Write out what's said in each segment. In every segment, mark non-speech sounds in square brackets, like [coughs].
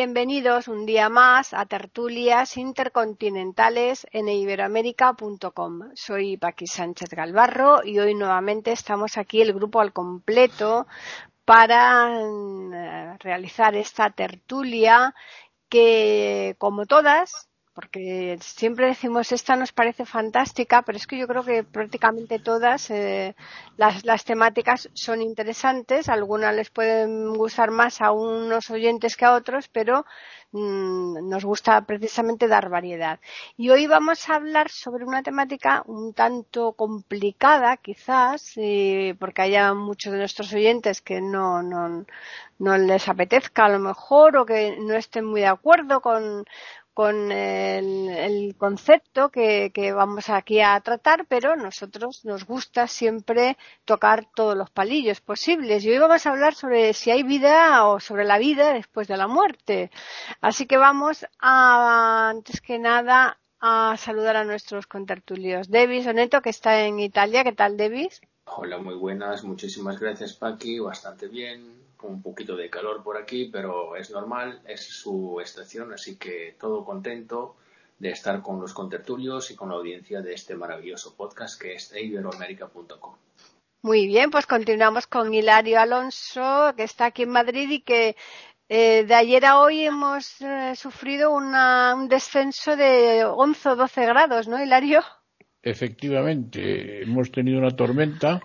Bienvenidos un día más a tertulias intercontinentales en iberoamérica.com. Soy Paqui Sánchez Galvarro y hoy nuevamente estamos aquí el grupo al completo para mm, realizar esta tertulia que, como todas, porque siempre decimos esta nos parece fantástica, pero es que yo creo que prácticamente todas eh, las, temáticas son interesantes, algunas les pueden gustar más a unos oyentes que a otros, pero mmm, nos gusta precisamente dar variedad. Y hoy vamos a hablar sobre una temática un tanto complicada, quizás, eh, porque haya muchos de nuestros oyentes que no, no, no les apetezca a lo mejor o que no estén muy de acuerdo con, con el, concepto que, vamos aquí a tratar, pero nosotros nos gusta siempre tocar todos los palillos posibles. Y hoy vamos a hablar sobre si hay vida o sobre la vida después de la muerte. Así que vamos a, antes que nada, a saludar a nuestros contertulios. Davis Oneto, que está en Italia. ¿Qué tal, Davis? Hola, muy buenas. Muchísimas gracias, Paqui. Bastante bien un poquito de calor por aquí, pero es normal, es su estación, así que todo contento de estar con los contertulios y con la audiencia de este maravilloso podcast que es iberoamérica.com. Muy bien, pues continuamos con Hilario Alonso, que está aquí en Madrid y que eh, de ayer a hoy hemos eh, sufrido una, un descenso de 11 o 12 grados, ¿no, Hilario? Efectivamente, hemos tenido una tormenta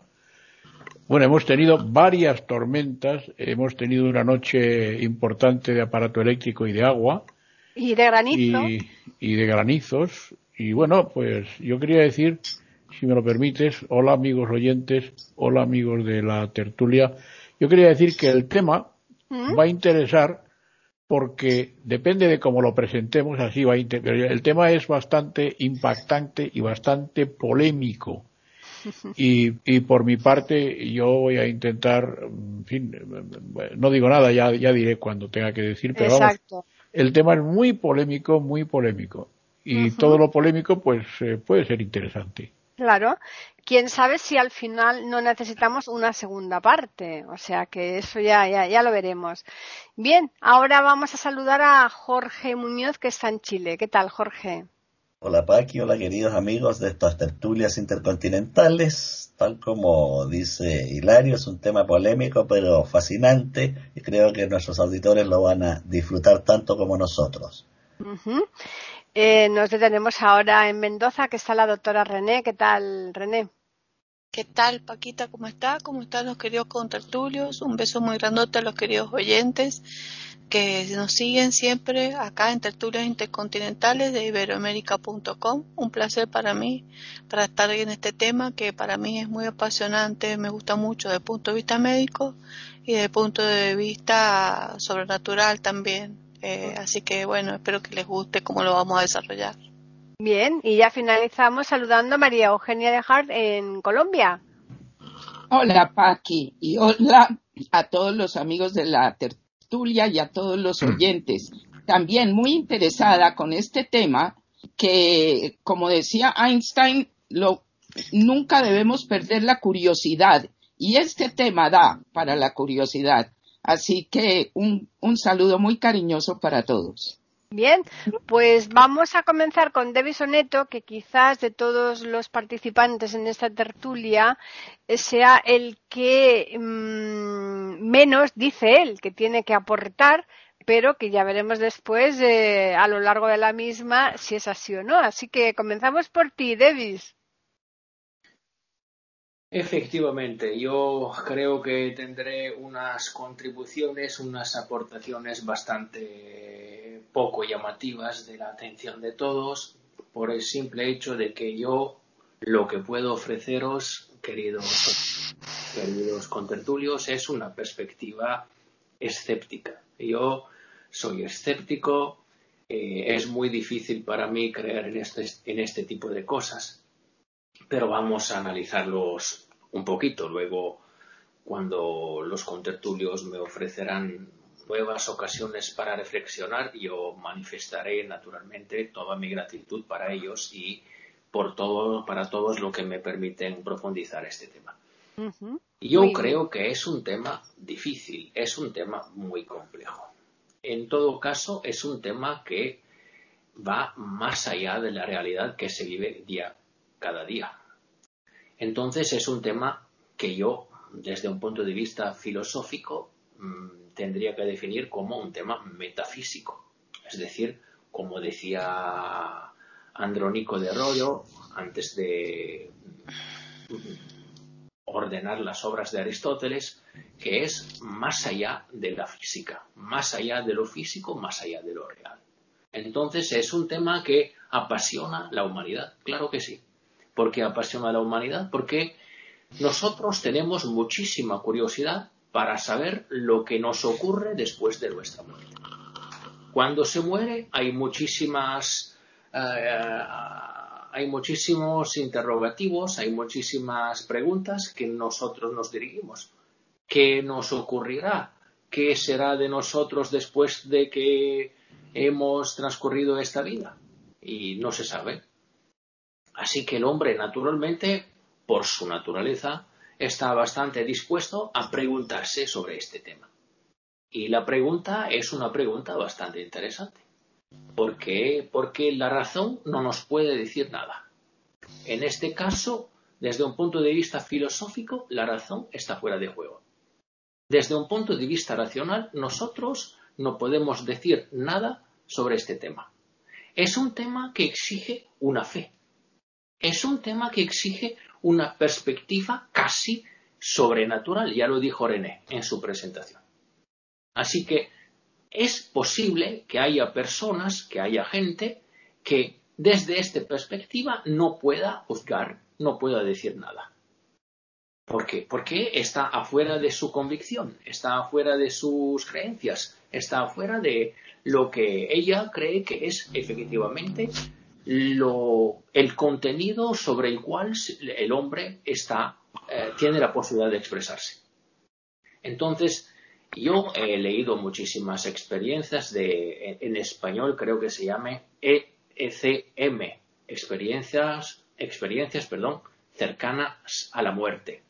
bueno, hemos tenido varias tormentas, hemos tenido una noche importante de aparato eléctrico y de agua. Y de granizo. Y, de granizos. Y bueno, pues yo quería decir, si me lo permites, hola amigos oyentes, hola amigos de la tertulia. Yo quería decir que el tema ¿Mm? va a interesar porque depende de cómo lo presentemos, así va a El tema es bastante impactante y bastante polémico [laughs] y, y por mi parte yo voy a intentar, en fin, no digo nada, ya, ya diré cuando tenga que decir, pero vamos, el tema es muy polémico, muy polémico. Y todo lo polémico pues eh, puede ser interesante. Claro. Quién sabe si al final no necesitamos una segunda parte. O sea que eso ya, ya, ya lo veremos. Bien, ahora vamos a saludar a Jorge Muñoz que está en Chile. ¿Qué tal, Jorge? Hola Paqui, hola queridos amigos de estas tertulias intercontinentales. Tal como dice Hilario, es un tema polémico pero fascinante y creo que nuestros auditores lo van a disfrutar tanto como nosotros. Eh, nos detenemos ahora en Mendoza, que está la doctora René. ¿Qué tal, René? ¿Qué tal, Paquita? ¿Cómo está? ¿Cómo están los queridos contertulios? Un beso muy grandote a los queridos oyentes que nos siguen siempre acá en Tertulias Intercontinentales de Iberoamérica.com. Un placer para mí, para estar en este tema que para mí es muy apasionante, me gusta mucho desde el punto de vista médico y desde el punto de vista sobrenatural también. Eh, así que bueno, espero que les guste cómo lo vamos a desarrollar. Bien, y ya finalizamos saludando a María Eugenia de Hart en Colombia. Hola Paqui y hola a todos los amigos de la tertulia y a todos los oyentes. También muy interesada con este tema que, como decía Einstein, lo, nunca debemos perder la curiosidad y este tema da para la curiosidad. Así que un, un saludo muy cariñoso para todos. Bien, pues vamos a comenzar con Debbie Soneto, que quizás de todos los participantes en esta tertulia eh, sea el que mmm, menos dice él que tiene que aportar, pero que ya veremos después eh, a lo largo de la misma si es así o no. Así que comenzamos por ti, Davis. Efectivamente, yo creo que tendré unas contribuciones, unas aportaciones bastante poco llamativas de la atención de todos por el simple hecho de que yo lo que puedo ofreceros, queridos, queridos contertulios, es una perspectiva escéptica. Yo soy escéptico, eh, es muy difícil para mí creer en este, en este tipo de cosas, pero vamos a analizarlos un poquito. Luego, cuando los contertulios me ofrecerán nuevas ocasiones para reflexionar, yo manifestaré naturalmente toda mi gratitud para ellos y por todo, para todos los que me permiten profundizar este tema. Yo creo que es un tema difícil, es un tema muy complejo. En todo caso, es un tema que va más allá de la realidad que se vive día cada día. Entonces es un tema que yo, desde un punto de vista filosófico, mm, tendría que definir como un tema metafísico. Es decir, como decía Andrónico de Rollo antes de ordenar las obras de Aristóteles, que es más allá de la física, más allá de lo físico, más allá de lo real. Entonces es un tema que apasiona la humanidad, claro que sí. ¿Por qué apasiona la humanidad? Porque nosotros tenemos muchísima curiosidad para saber lo que nos ocurre después de nuestra muerte. Cuando se muere hay muchísimas eh, hay muchísimos interrogativos, hay muchísimas preguntas que nosotros nos dirigimos. ¿Qué nos ocurrirá? ¿Qué será de nosotros después de que hemos transcurrido esta vida? Y no se sabe. Así que el hombre, naturalmente, por su naturaleza, está bastante dispuesto a preguntarse sobre este tema. Y la pregunta es una pregunta bastante interesante. ¿Por qué? Porque la razón no nos puede decir nada. En este caso, desde un punto de vista filosófico, la razón está fuera de juego. Desde un punto de vista racional, nosotros no podemos decir nada sobre este tema. Es un tema que exige una fe. Es un tema que exige una perspectiva casi sobrenatural, ya lo dijo René en su presentación. Así que es posible que haya personas, que haya gente que desde esta perspectiva no pueda juzgar, no pueda decir nada. ¿Por qué? Porque está afuera de su convicción, está afuera de sus creencias, está afuera de lo que ella cree que es efectivamente el contenido sobre el cual el hombre eh, tiene la posibilidad de expresarse. Entonces, yo he leído muchísimas experiencias de, en, español creo que se llame ECM, experiencias, experiencias, perdón, cercanas a la muerte.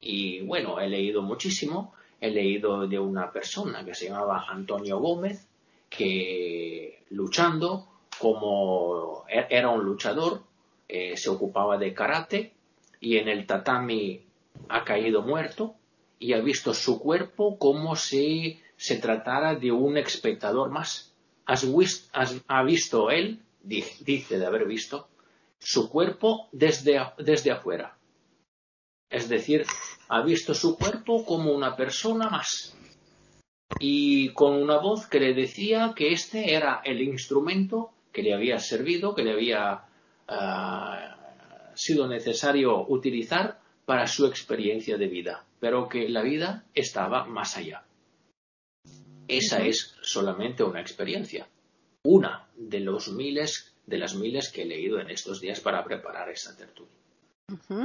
Y bueno, he leído muchísimo, he leído de una persona que se llamaba Antonio Gómez, que luchando como e, era un luchador, eh, se ocupaba de karate y en el tatami ha caído muerto y ha visto su cuerpo como si se tratara de un espectador más. ha visto él, dice de haber visto, su cuerpo desde, desde afuera. Es decir, ha visto su cuerpo como una persona más. Y con una voz que le decía que este era el instrumento que le había servido, que le había ah, sido necesario utilizar para su experiencia de vida pero que la vida estaba más allá. Esa es solamente una experiencia, una de los miles, de las miles que he leído en estos días para preparar esta tertulia.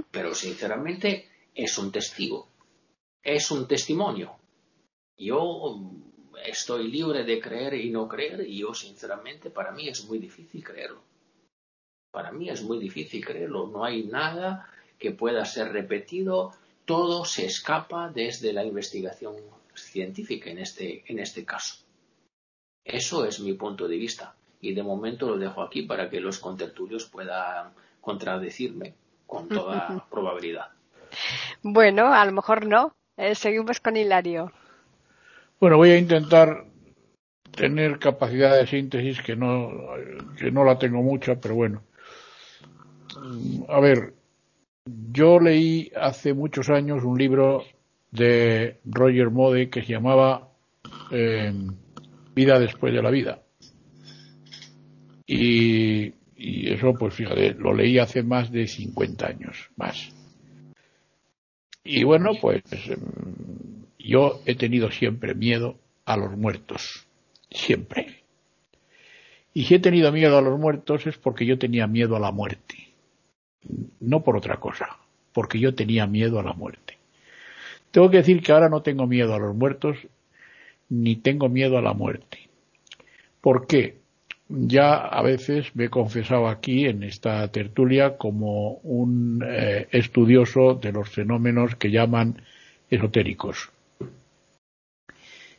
Pero sinceramente es un testigo, es un testimonio. Yo estoy libre de creer y no creer y yo sinceramente para mí es muy difícil creerlo. Para mí es muy difícil creerlo. No hay nada que pueda ser repetido todo se escapa desde la investigación científica en este, en este caso. Eso es mi punto de vista y de momento lo dejo aquí para que los contertulios puedan contradecirme con toda [laughs] probabilidad. Bueno, a lo mejor no. Eh, seguimos con Hilario. Bueno, voy a intentar tener capacidad de síntesis que no, que no la tengo mucha, pero bueno. A ver, yo leí hace muchos años un libro de Roger Mode que se llamaba eh, Vida después de la vida. Y, eso, pues fíjate, lo leí hace más de 50 años, más. Y bueno, pues em, yo he tenido siempre miedo a los muertos, siempre. Y si he tenido miedo a los muertos es porque yo tenía miedo a la muerte. No por otra cosa, porque yo tenía miedo a la muerte. Tengo que decir que ahora no tengo miedo a los muertos ni tengo miedo a la muerte. ¿Por qué? Ya a veces me he confesado aquí en esta tertulia como un eh, estudioso de los fenómenos que llaman esotéricos.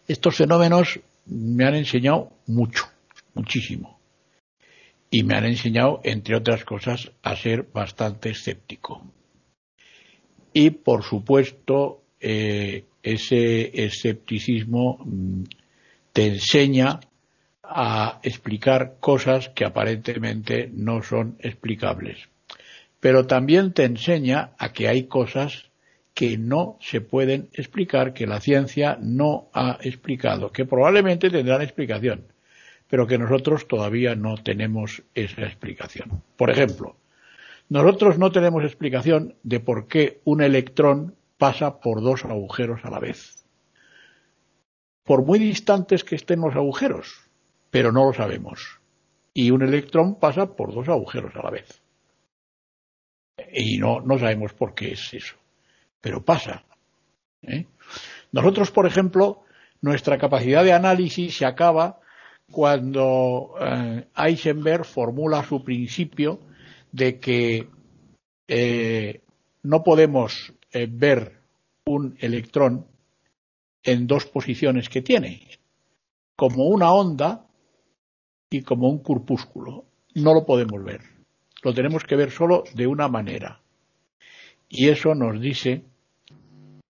Estos fenómenos me han enseñado mucho muchísimo. Y me han enseñado, entre otras cosas, a ser bastante escéptico. Y, por supuesto, eh, ese escepticismo mm, te enseña a explicar cosas que aparentemente no son explicables. Pero también te enseña a que hay cosas que no se pueden explicar, que la ciencia no ha explicado, que probablemente tendrán explicación, pero que nosotros todavía no tenemos esa explicación. Por ejemplo, nosotros no tenemos explicación de por qué un electrón pasa por dos agujeros a la vez. Por muy distantes que estén los agujeros, pero no lo sabemos. Y un electrón pasa por dos agujeros a la vez. Y no, sabemos por qué es eso. Pero pasa. ¿eh? Nosotros, por ejemplo, nuestra capacidad de análisis se acaba cuando eh, formula su principio de que eh, no podemos eh, ver un electrón en dos posiciones que tiene, como una onda y como un corpúsculo. No lo podemos ver. Lo tenemos que ver solo de una manera. Y eso nos dice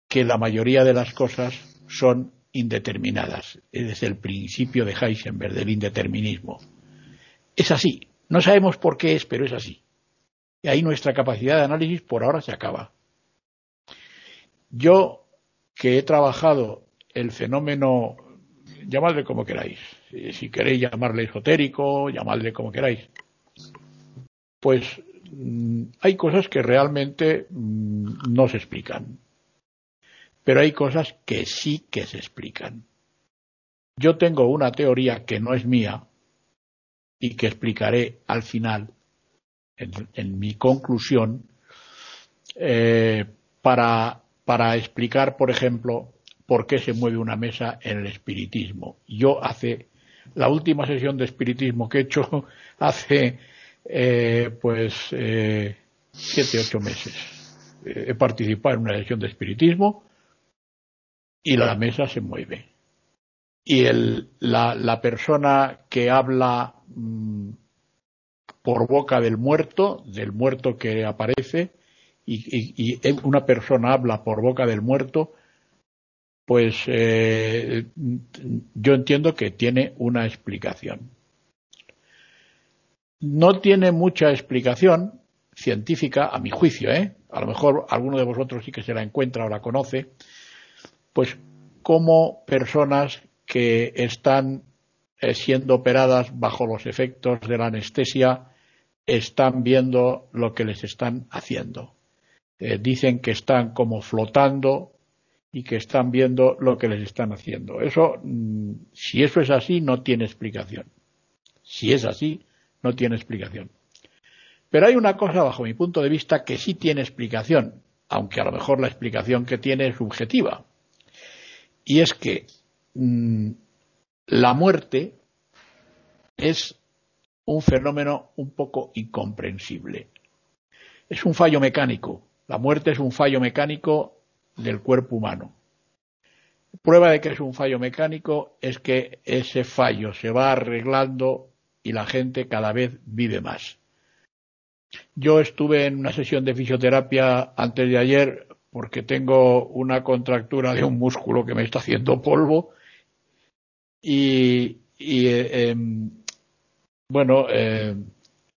que la mayoría de las cosas son indeterminadas. Es el principio de Heisenberg del indeterminismo. Es así. No sabemos por qué es, pero es así. Y ahí nuestra capacidad de análisis por ahora se acaba. Yo, que he trabajado el fenómeno, llamadle como queráis, si queréis llamarle esotérico, llamadle como queráis, pues hay cosas que realmente mm, no se explican. Pero hay cosas que sí que se explican. Yo tengo una teoría que no es mía y que explicaré al final, en, mi conclusión, eh, para, para explicar, por ejemplo, por qué se mueve una mesa en el espiritismo. Yo hace la última sesión de espiritismo que he hecho [laughs] hace eh, pues eh, siete ocho meses. he participado en una sesión de espiritismo y la mesa se mueve. Y el, la, la, persona que habla mm, por boca del muerto, del muerto que aparece, y, y, una persona habla por boca del muerto, pues eh, yo entiendo que tiene una explicación. No tiene mucha explicación científica, a mi juicio, ¿eh? A lo mejor alguno de vosotros sí que se la encuentra o la conoce, pues como personas que están eh, siendo operadas bajo los efectos de la anestesia están viendo lo que les están haciendo. Eh, dicen que están como flotando y que están viendo lo que les están haciendo. Eso, mm, si eso es así, no tiene explicación. Si es así, no tiene explicación. Pero hay una cosa, bajo mi punto de vista, que sí tiene explicación, aunque a lo mejor la explicación que tiene es subjetiva y es que mm, la muerte es un fenómeno un poco incomprensible. Es un fallo mecánico. La muerte es un fallo mecánico del cuerpo humano. Prueba de que es un fallo mecánico es que ese fallo se va arreglando y la gente cada vez vive más. Yo estuve en una sesión de fisioterapia antes de ayer porque tengo una contractura de un músculo que me está haciendo polvo y, eh, em, bueno, eh,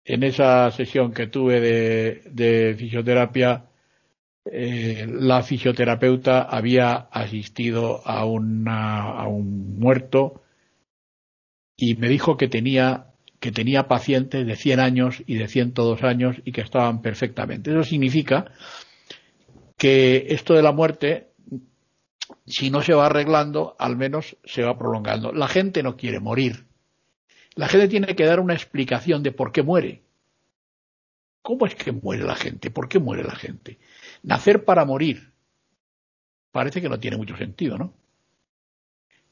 en esa sesión que tuve de, fisioterapia, eh, la fisioterapeuta había asistido a, a un muerto y me dijo que tenía que tenía pacientes de 100 años y de 102 años y que estaban perfectamente. Eso significa que esto de la muerte, si no se va arreglando, al menos se va prolongando. La gente no quiere morir. La gente tiene que dar una explicación de por qué muere. ¿Cómo es que muere la gente? ¿Por qué muere la gente? Nacer para morir. Parece que no tiene mucho sentido, ¿no?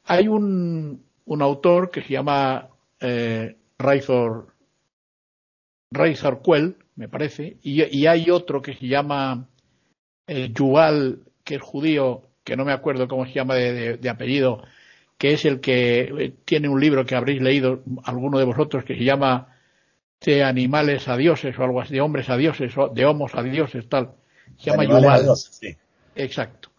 Hay un, autor que se llama eh, Razor, Razor Quell, me parece, y, y, hay otro que se llama eh, Yuval, que es judío, que no me acuerdo cómo se llama de, de, de apellido, que es el que eh, tiene un libro que habréis leído alguno de vosotros que se llama de animales a dioses o algo así, de hombres a dioses o de homos a dioses, tal. Se llama Yuval. Dioses, sí. Exacto.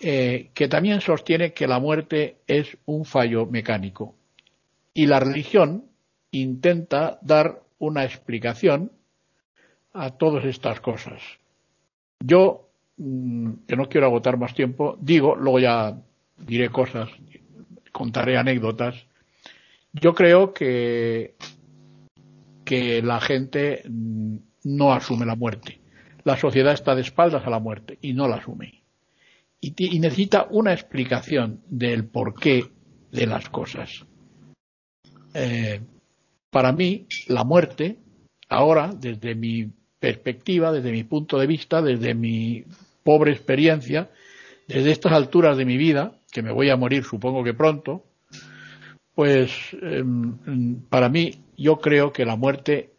Eh, que también sostiene que la muerte es un fallo mecánico. Y la religión intenta dar una explicación a todas estas cosas. Yo, mm, que no quiero agotar más tiempo, digo, luego ya diré cosas, contaré anécdotas. Yo creo que, que la gente mm, no asume la muerte. La sociedad está de espaldas a la muerte y no la asume. Y, y necesita una explicación del porqué de las cosas. Eh, para mí, la muerte, ahora, desde mi perspectiva, desde mi punto de vista, desde mi pobre experiencia, desde estas alturas de mi vida, que me voy a morir supongo que pronto, pues eh, para mí yo creo que la muerte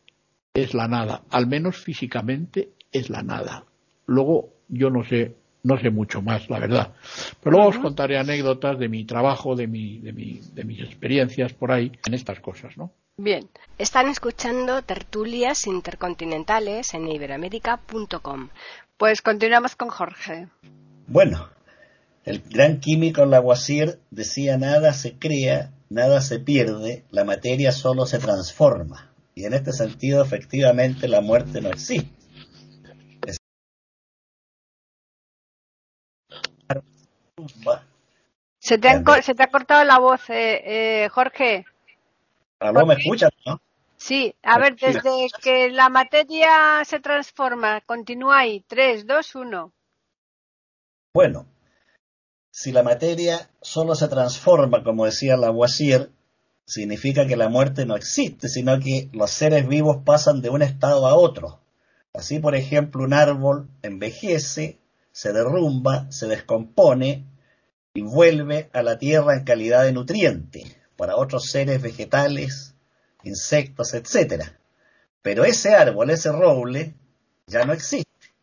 es la nada, al menos físicamente es la nada. Luego yo no sé, no sé mucho más, la verdad. Pero luego os contaré anécdotas de mi trabajo, de mi, de mi, de mis experiencias por ahí en estas cosas, ¿no? Bien, están escuchando tertulias intercontinentales en iberamérica.com. Pues continuamos con Jorge. Bueno, el gran químico Lavoisier decía nada se crea, nada se pierde, la materia solo se transforma. Y en este sentido, efectivamente, la muerte no existe. Se te, han, se te, ha cortado la voz, eh, eh, Jorge. ¿Aló, me escuchas, no? Sí, a ver, desde que la materia se transforma, continúa ahí. 3, 2, 1. Bueno, si la materia solo se transforma, como decía Lavoisier, significa que la muerte no existe, sino que los seres vivos pasan de un estado a otro. Así, por ejemplo, un árbol envejece, se derrumba, se descompone y vuelve a la tierra en calidad de nutriente para otros seres vegetales, insectos, etc. Pero ese árbol, ese roble, ya no existe,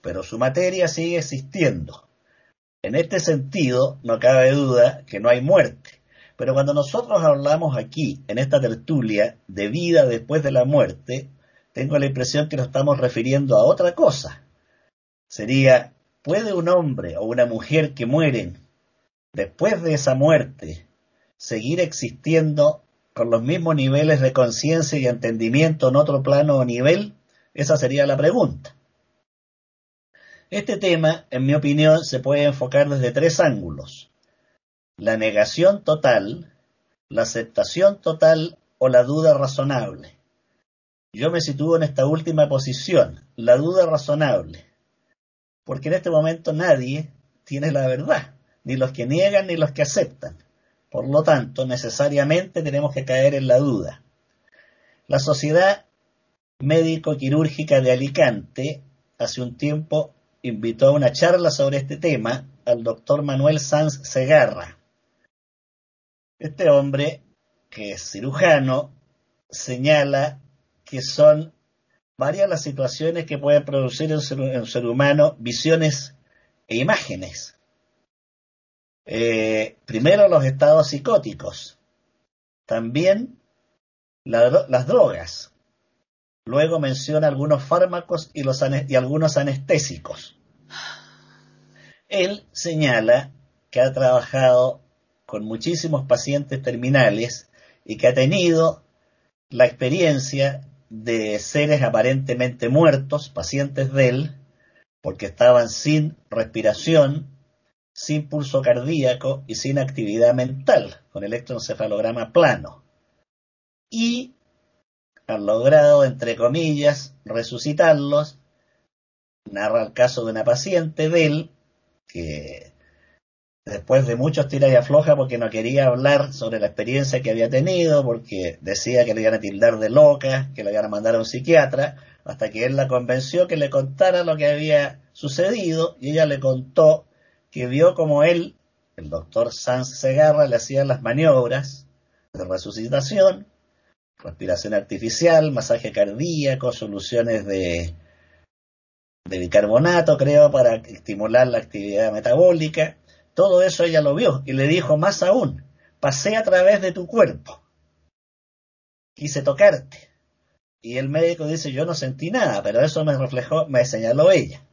pero su materia sigue existiendo. En este sentido, no cabe duda que no hay muerte. Pero cuando nosotros hablamos aquí, en esta tertulia, de vida después de la muerte, tengo la impresión que nos estamos refiriendo a otra cosa. Sería, ¿puede un hombre o una mujer que mueren después de esa muerte seguir existiendo con los mismos niveles de conciencia y entendimiento en otro plano o nivel? Esa sería la pregunta. Este tema, en mi opinión, se puede enfocar desde tres ángulos. La negación total, la aceptación total o la duda razonable. Yo me sitúo en esta última posición, la duda razonable, porque en este momento nadie tiene la verdad, ni los que niegan ni los que aceptan. Por lo tanto, necesariamente tenemos que caer en la duda. La Sociedad Médico-Quirúrgica de Alicante hace un tiempo invitó a una charla sobre este tema al doctor Manuel Sanz Segarra. Este hombre, que es cirujano, señala que son varias las situaciones que pueden producir en ser, ser humano visiones e imágenes. Eh, primero los estados psicóticos, también la, las drogas, Luego menciona algunos fármacos y, los y algunos anestésicos. Él señala que ha trabajado con muchísimos pacientes terminales y que ha tenido la experiencia de seres aparentemente muertos, pacientes de él, porque estaban sin respiración, sin pulso cardíaco y sin actividad mental, con electroencefalograma plano. Y han logrado, entre comillas, resucitarlos. Narra el caso de una paciente de él que después de muchos tiras y afloja porque no quería hablar sobre la experiencia que había tenido, porque decía que le iban a tildar de loca, que le iban a mandar a un psiquiatra, hasta que él la convenció que le contara lo que había sucedido y ella le contó que vio como él, el doctor Sanz Segarra, le hacía las maniobras de resucitación, respiración artificial, masaje cardíaco, soluciones de, de bicarbonato, creo, para estimular la actividad metabólica. Todo eso ella lo vio y le dijo más aún, pasé a través de tu cuerpo, quise tocarte. Y el médico dice, yo no sentí nada, pero eso me reflejó, me señaló ella.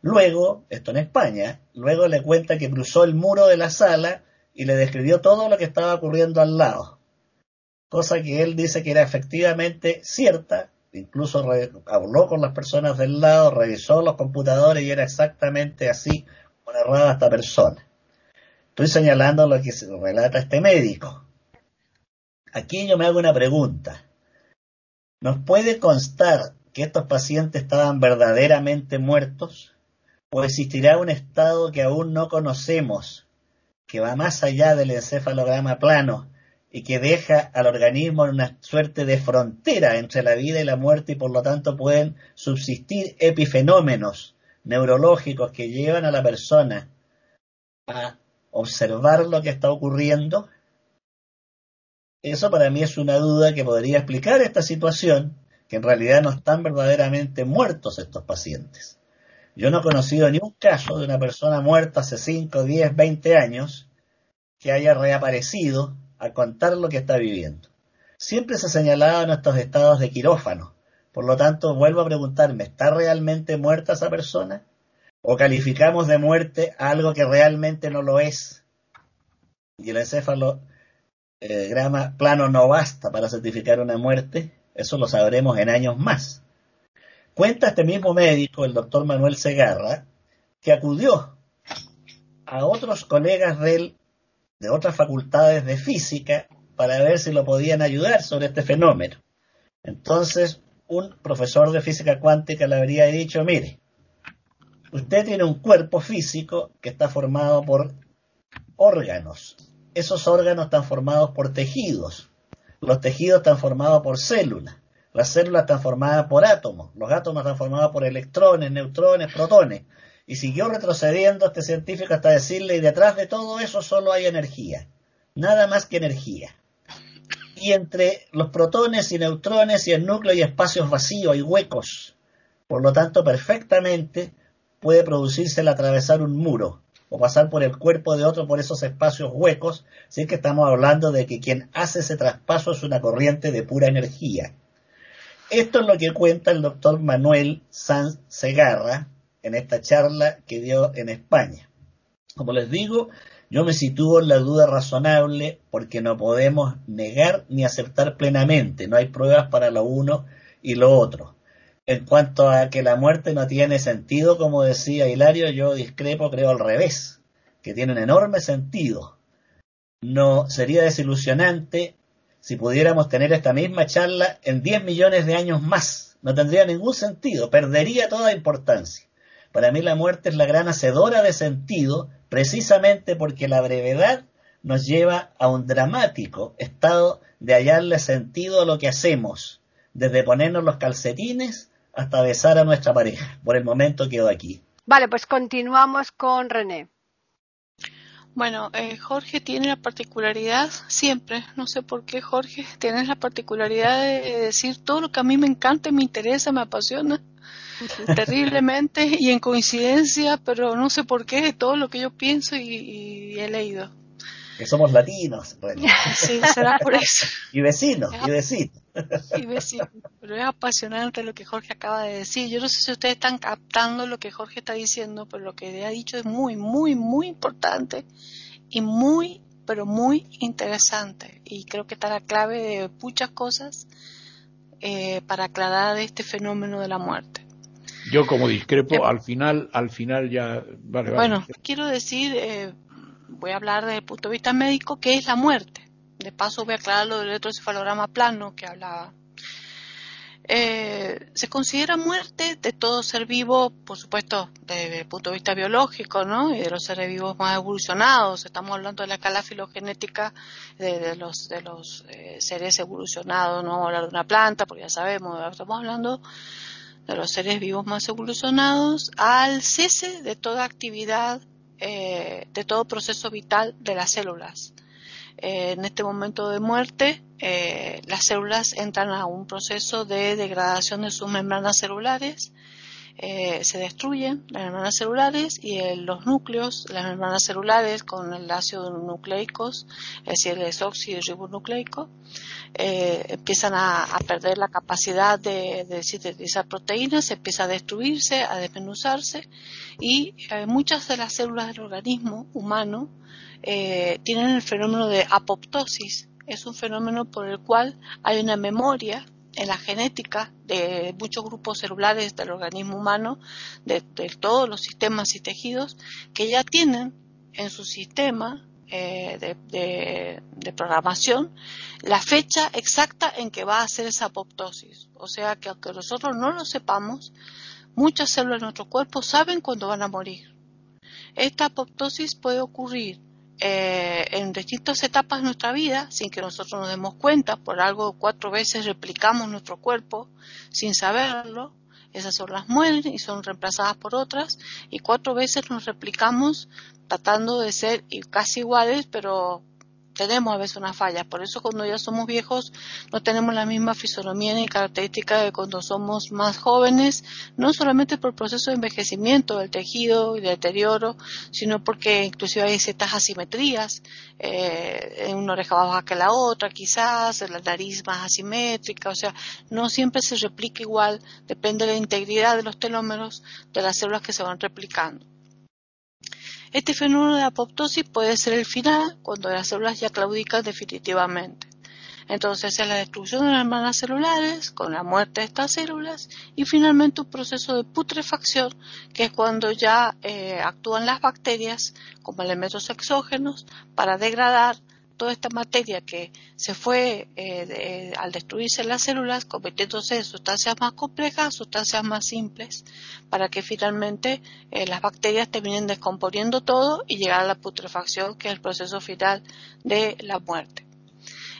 Luego, esto en España, luego le cuenta que cruzó el muro de la sala y le describió todo lo que estaba ocurriendo al lado. Cosa que él dice que era efectivamente cierta, incluso habló con las personas del lado, revisó los computadores y era exactamente así como narraba esta persona. Estoy señalando lo que relata este médico. Aquí yo me hago una pregunta. ¿Nos puede constar que estos pacientes estaban verdaderamente muertos? ¿O existirá un estado que aún no conocemos, que va más allá del encefalograma plano y que deja al organismo en una suerte de frontera entre la vida y la muerte y por lo tanto pueden subsistir epifenómenos neurológicos que llevan a la persona a observar lo que está ocurriendo eso para mí es una duda que podría explicar esta situación, que en realidad no están verdaderamente muertos estos pacientes. Yo no he conocido ni un caso de una persona muerta hace 5, 10, 20 años que haya reaparecido a contar lo que está viviendo. Siempre se en estos estados de quirófano. Por lo tanto, vuelvo a preguntarme, ¿está realmente muerta esa persona? ¿O calificamos de muerte algo que realmente no lo es? Y el encéfalo eh, plano no basta para certificar una muerte, eso lo sabremos en años más. Cuenta este mismo médico, el doctor Manuel Segarra, que acudió a otros colegas de él, de otras facultades de física, para ver si lo podían ayudar sobre este fenómeno. Entonces, un profesor de física cuántica le habría dicho, mire, usted tiene un cuerpo físico que está formado por órganos, esos órganos están formados por tejidos. Los tejidos están formados por células. Las células están formadas por átomos. Los átomos están formados por electrones, neutrones, protones. Y siguió retrocediendo este científico hasta decirle, y detrás de todo eso solo hay energía. Nada más que energía. Y entre los protones y neutrones y el núcleo hay espacios vacíos y huecos. Por lo tanto, perfectamente puede producirse el atravesar un muro o pasar por el cuerpo de otro por esos espacios huecos, si que estamos hablando de que quien hace ese traspaso es una corriente de pura energía. Esto es lo que cuenta el doctor Manuel Sanz Segarra en esta charla que dio en España. Como les digo, yo me sitúo en la duda razonable porque no podemos negar ni aceptar plenamente, no hay pruebas para lo uno y lo otro. En cuanto a que la muerte no tiene sentido, como decía Hilario, yo discrepo, creo al revés, que tiene un enorme sentido. No sería desilusionante si pudiéramos tener esta misma charla en 10 millones de años más. No tendría ningún sentido, perdería toda importancia. Para mí la muerte es la gran hacedora de sentido, precisamente porque la brevedad nos lleva a un dramático estado de hallarle sentido a lo que hacemos, desde ponernos los calcetines hasta besar a nuestra pareja. Por el momento quedo aquí. Vale, pues continuamos con René. Bueno, eh, Jorge tiene la particularidad, siempre, no sé por qué Jorge, tiene la particularidad de decir todo lo que a mí me encanta, me interesa, me apasiona [laughs] terriblemente y en coincidencia, pero no sé por qué, todo lo que yo pienso y, he leído. Que somos latinos. Sí, será por eso. [laughs] y vecinos, y vecinos. Pero es apasionante lo que Jorge acaba de decir. Yo no sé si ustedes están captando lo que Jorge está diciendo, pero lo que ha dicho es muy, muy, muy importante y muy, pero muy interesante. Y creo que está la clave de muchas cosas eh, para aclarar este fenómeno de la muerte. Yo como discrepo, eh, al final, al final ya. Bueno, quiero decir, eh, voy a hablar desde el punto de vista médico, ¿qué es la muerte? De paso voy a aclarar lo del electroencefalograma plano que hablaba. Eh, se considera muerte de todo ser vivo, por supuesto, desde el punto de vista biológico, ¿no? Y de los seres vivos más evolucionados. Estamos hablando de la escala filogenética de, los, de los eh, seres evolucionados, no vamos a hablar de una planta, porque ya sabemos, estamos hablando de los seres vivos más evolucionados al cese de toda actividad, eh, de todo proceso vital de las células. Eh, en este momento de muerte, eh, las células entran a un proceso de degradación de sus membranas celulares, eh, se destruyen las membranas celulares y los núcleos, las membranas celulares con el ácido nucleicos, es decir, el desóxido ribonucleico, empiezan a, perder la capacidad de, de, sintetizar proteínas, empieza a destruirse, a desmenuzarse y muchas de las células del organismo humano eh, tienen el fenómeno de apoptosis. Es un fenómeno por el cual hay una memoria en la genética de muchos grupos celulares del organismo humano, de, todos los sistemas y tejidos, que ya tienen en su sistema eh, de, programación la fecha exacta en que va a hacer esa apoptosis. O sea que aunque nosotros no lo sepamos, muchas células de nuestro cuerpo saben cuándo van a morir. Esta apoptosis puede ocurrir eh, en distintas etapas de nuestra vida, sin que nosotros nos demos cuenta, por algo cuatro veces replicamos nuestro cuerpo sin saberlo, esas células mueren y son reemplazadas por otras, y cuatro veces nos replicamos tratando de ser casi iguales, pero tenemos a veces una falla. Por eso cuando ya somos viejos no tenemos la misma fisonomía ni característica de cuando somos más jóvenes, no solamente por el proceso de envejecimiento del tejido y de deterioro, sino porque inclusive hay ciertas asimetrías, eh, en una oreja baja que la otra quizás, la nariz más asimétrica, o sea, no siempre se replica igual, depende de la integridad de los telómeros de las células que se van replicando. Este fenómeno de apoptosis puede ser el final cuando las células ya claudican definitivamente. Entonces es la destrucción de las hermanas celulares con la muerte de estas células y finalmente un proceso de putrefacción que es cuando ya eh, actúan las bacterias como elementos exógenos para degradar toda esta materia que se fue eh, al destruirse las células, convirtiéndose en sustancias más complejas, sustancias más simples, para que finalmente eh, las bacterias terminen descomponiendo todo y llegar a la putrefacción, que es el proceso final de la muerte.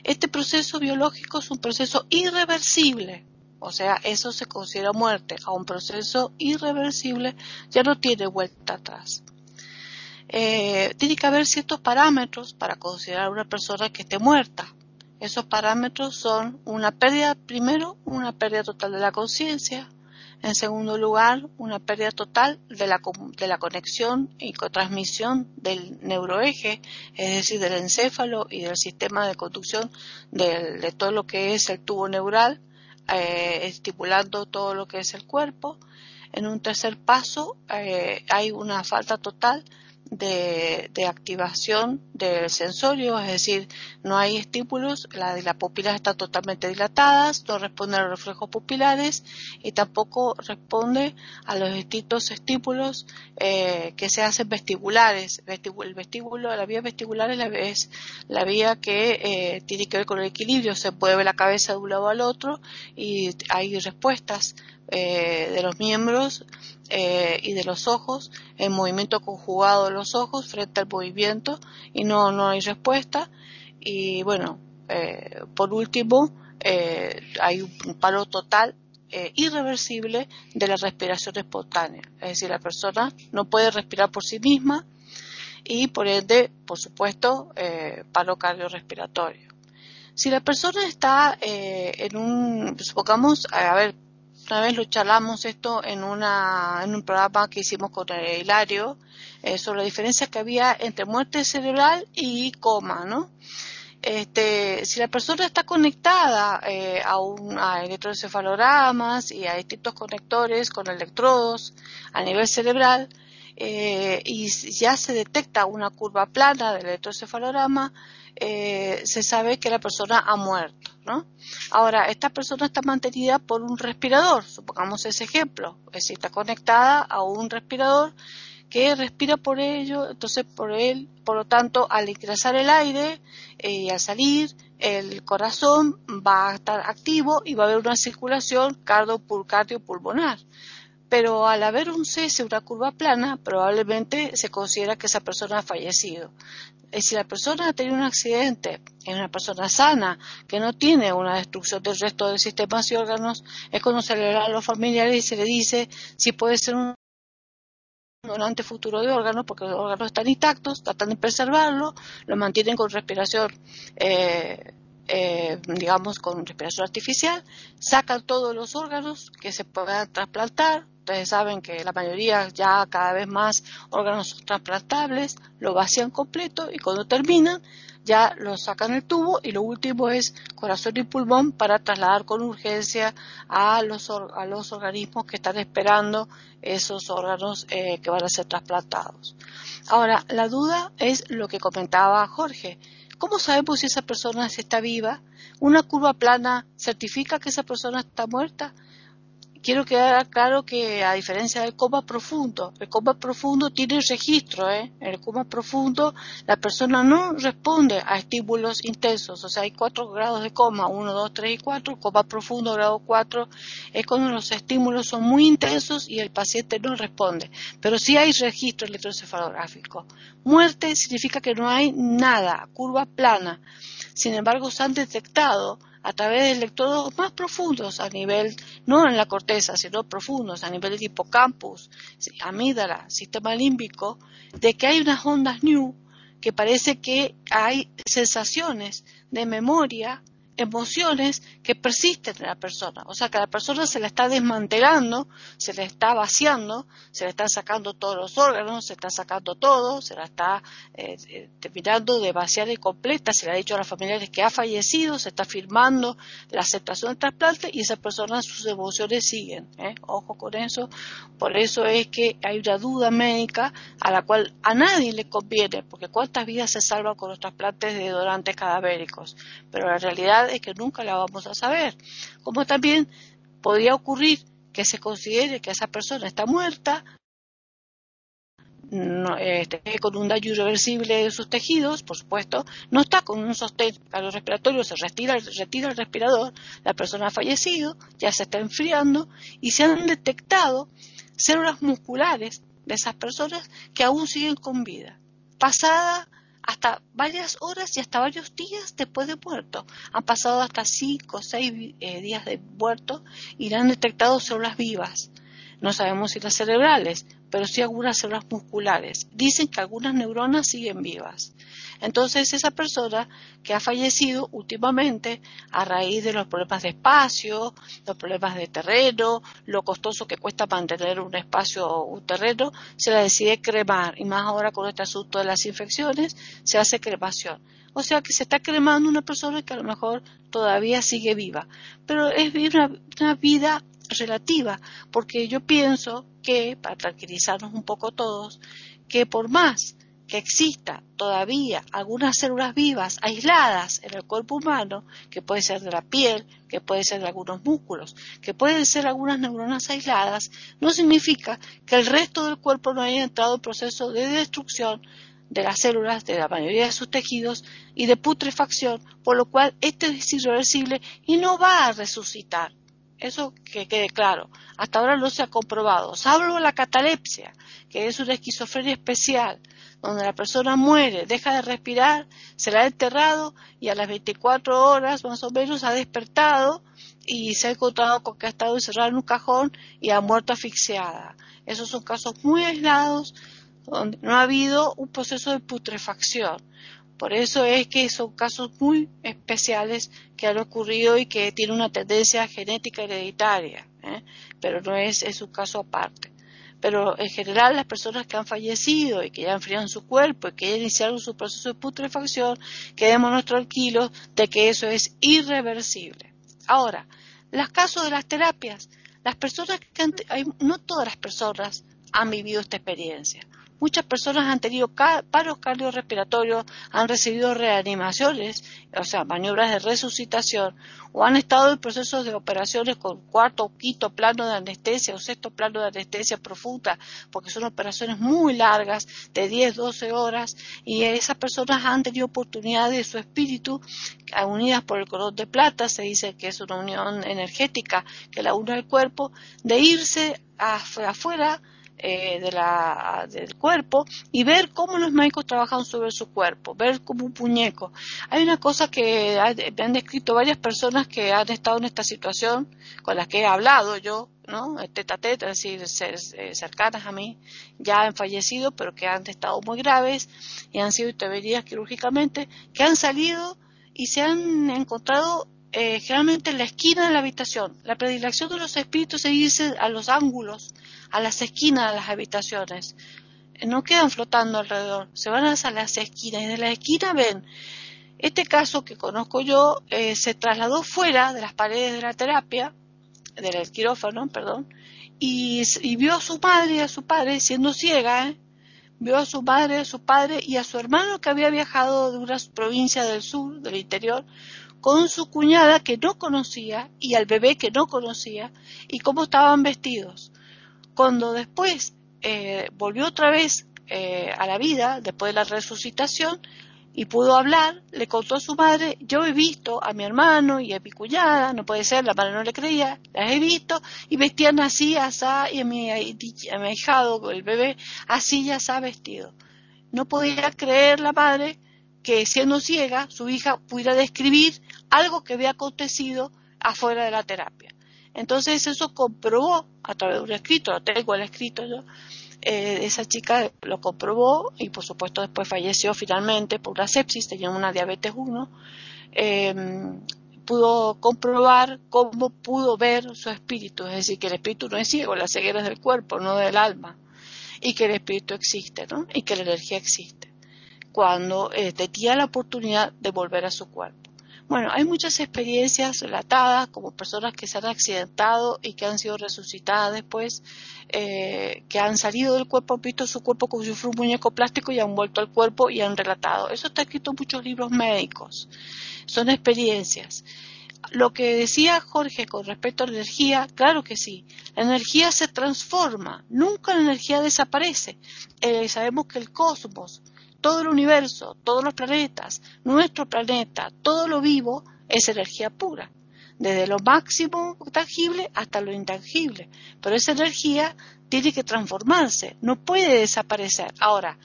Este proceso biológico es un proceso irreversible, o sea, eso se considera muerte. A un proceso irreversible ya no tiene vuelta atrás eh, tiene que haber ciertos parámetros para considerar una persona que esté muerta. Esos parámetros son una pérdida, primero, una pérdida total de la conciencia, en segundo lugar, una pérdida total de la, de la conexión y transmisión del neuroeje, es decir, del encéfalo y del sistema de conducción de, todo lo que es el tubo neural, eh, estipulando todo lo que es el cuerpo. En un tercer paso, eh, hay una falta total de, activación del sensorio, es decir, no hay estímulos, la, las pupilas están totalmente dilatadas, no responde a los reflejos pupilares y tampoco responde a los distintos estímulos eh, que se hacen vestibulares. El vestíbulo, la vía vestibular es la, es la vía que eh, tiene que ver con el equilibrio, se puede ver la cabeza de un lado al otro y hay respuestas eh, de los miembros eh, y de los ojos, el movimiento conjugado de los ojos frente al movimiento y no, no hay respuesta. Y bueno, eh, por último, eh, hay un paro total irreversible de la respiración espontánea. Es decir, la persona no puede respirar por sí misma y por ende, por supuesto, paro cardiorrespiratorio. Si la persona está en un, supongamos, a ver, una vez lo charlamos esto en, una, en un programa que hicimos con Hilario eh, sobre la diferencia que había entre muerte cerebral y coma, ¿no? Este, si la persona está conectada eh, a, un, a electroencefalogramas y a distintos conectores con electrodos a nivel cerebral eh, y ya se detecta una curva plana del electroencefalograma, eh, se sabe que la persona ha muerto. ¿no? Ahora, esta persona está mantenida por un respirador, supongamos ese ejemplo, es decir, está conectada a un respirador que respira por ello, entonces por él, por lo tanto, al ingresar el aire eh, y al salir, el corazón va a estar activo y va a haber una circulación cardiopulmonar. Pero al haber un cese, una curva plana, probablemente se considera que esa persona ha fallecido. Y si la persona ha tenido un accidente, es una persona sana, que no tiene una destrucción del resto de sistemas y órganos, es cuando se le da a los familiares y se le dice si puede ser un donante futuro de órganos, porque los órganos están intactos, tratan de preservarlo, lo mantienen con respiración, eh, eh, digamos, con respiración artificial, sacan todos los órganos que se puedan trasplantar, ustedes saben que la mayoría ya cada vez más órganos trasplantables, lo vacían completo y cuando terminan ya lo sacan el tubo y lo último es corazón y pulmón para trasladar con urgencia a los, a los organismos que están esperando esos órganos eh, que van a ser trasplantados. Ahora, la duda es lo que comentaba Jorge. ¿Cómo sabemos si esa persona está viva? ¿Una curva plana certifica que esa persona está muerta? Quiero quedar claro que a diferencia del coma profundo, el coma profundo tiene registro, ¿eh? En el coma profundo la persona no responde a estímulos intensos, o sea, hay cuatro grados de coma, uno, dos, tres y cuatro, coma profundo grado cuatro es cuando los estímulos son muy intensos y el paciente no responde, pero sí hay registro electroencefalográfico. Muerte significa que no hay nada, curva plana. Sin embargo, se han detectado a través de electrodos más profundos a nivel, no en la corteza, sino profundos a nivel del hipocampus, amígdala, sistema límbico, de que hay unas ondas new que parece que hay sensaciones de memoria emociones que persisten en la persona. O sea, que a la persona se la está desmantelando, se le está vaciando, se le están sacando todos los órganos, se está sacando todo, se la está eh, eh, terminando de vaciar y completa, se le ha dicho a las familiares que ha fallecido, se está firmando la aceptación del trasplante y esa persona sus emociones siguen. ¿eh? Ojo con eso. Por eso es que hay una duda médica a la cual a nadie le conviene, porque cuántas vidas se salvan con los trasplantes de donantes cadavéricos. Pero la realidad es que nunca la vamos a saber. Como también podría ocurrir que se considere que esa persona está muerta, no, este, con un daño irreversible de sus tejidos, por supuesto, no está con un sostén respiratorio, se retira, retira el respirador, la persona ha fallecido, ya se está enfriando y se han detectado células musculares de esas personas que aún siguen con vida. Pasada hasta varias horas y hasta varios días después de muerto. Han pasado hasta cinco o seis eh, días de muerto y han detectado células vivas. No sabemos si las cerebrales, pero sí algunas células musculares. Dicen que algunas neuronas siguen vivas. Entonces, esa persona que ha fallecido últimamente a raíz de los problemas de espacio, los problemas de terreno, lo costoso que cuesta mantener un espacio, un terreno, se la decide cremar. Y más ahora con este asunto de las infecciones, se hace cremación. O sea que se está cremando una persona que a lo mejor todavía sigue viva. Pero es una, una vida relativa, porque yo pienso que, para tranquilizarnos un poco todos, que por más que exista todavía algunas células vivas aisladas en el cuerpo humano, que puede ser de la piel, que puede ser de algunos músculos, que pueden ser algunas neuronas aisladas, no significa que el resto del cuerpo no haya entrado en proceso de destrucción de las células de la mayoría de sus tejidos y de putrefacción, por lo cual este es irreversible y no va a resucitar. Eso que quede claro. Hasta ahora no se ha comprobado, salvo la catalepsia, que es una esquizofrenia especial, donde la persona muere, deja de respirar, se la ha enterrado y a las 24 horas más o menos ha despertado y se ha encontrado con que ha estado encerrada en un cajón y ha muerto asfixiada. Esos son casos muy aislados donde no ha habido un proceso de putrefacción. Por eso es que son casos muy especiales que han ocurrido y que tienen una tendencia genética hereditaria, ¿eh? pero no es, un caso aparte pero en general las personas que han fallecido y que ya enfriaron su cuerpo y que ya iniciaron su proceso de putrefacción, quedémonos tranquilos de que eso es irreversible. Ahora, los casos de las terapias, las personas que han, no todas las personas han vivido esta experiencia. Muchas personas han tenido paros cardiorrespiratorios, han recibido reanimaciones, o sea, maniobras de resucitación, o han estado en procesos de operaciones con cuarto o quinto plano de anestesia o sexto plano de anestesia profunda, porque son operaciones muy largas, de 10, 12 horas, y esas personas han tenido oportunidad de su espíritu, unidas por el color de plata, se dice que es una unión energética que la une al cuerpo, de irse afuera eh, de la, del cuerpo y ver cómo los médicos trabajan sobre su cuerpo, ver como un puñeco. Hay una cosa que han descrito varias personas que han estado en esta situación, con las que he hablado yo, ¿no? Teta teta, es decir, eh, cercanas a mí, ya han fallecido, pero que han estado muy graves y han sido intervenidas quirúrgicamente, que han salido y se han encontrado eh, generalmente en la esquina de la habitación. La predilección de los espíritus se dice a los ángulos, a las esquinas de las habitaciones. Eh, no quedan flotando alrededor, se van a las esquinas y de la esquina ven. Este caso que conozco yo eh, se trasladó fuera de las paredes de la terapia, del quirófano, perdón, y, vio a su madre y a su padre siendo ciega, vio a su madre, a su padre y a su hermano que había viajado de una provincia del sur, del interior, con su cuñada que no conocía y al bebé que no conocía y cómo estaban vestidos. Cuando después eh, volvió otra vez eh, a la vida, después de la resucitación, y pudo hablar, le contó a su madre, yo he visto a mi hermano y a mi cuñada, no puede ser, la madre no le creía, las he visto, y vestían así, asá, y a mi, a mi el bebé, así ya ha vestido. No podía creer la madre que siendo ciega, su hija pudiera describir algo que había acontecido afuera de la terapia. Entonces eso comprobó a través de un escrito, lo tengo el escrito yo, eh, esa chica lo comprobó y por supuesto después falleció finalmente por una sepsis, tenía una diabetes 1, em, pudo comprobar cómo pudo ver su espíritu, es decir, que el espíritu no es ciego, la ceguera es del cuerpo, no del alma, y que el espíritu existe, ¿no? Y que la energía existe, cuando eh, tenía la oportunidad de volver a su cuerpo. Bueno, hay muchas experiencias relatadas, como personas que se han accidentado y que han sido resucitadas después, eh, que han salido del cuerpo, han visto su cuerpo como si fuera un muñeco plástico y han vuelto al cuerpo y han relatado. Eso está escrito en muchos libros médicos. Son experiencias. Lo que decía Jorge con respecto a la energía, claro que sí. La energía se transforma, nunca la energía desaparece. Eh, sabemos que el cosmos, todo el universo, todos los planetas, nuestro planeta, todo lo vivo es energía pura, desde lo máximo tangible hasta lo intangible. Pero esa energía tiene que transformarse, no puede desaparecer. Ahora,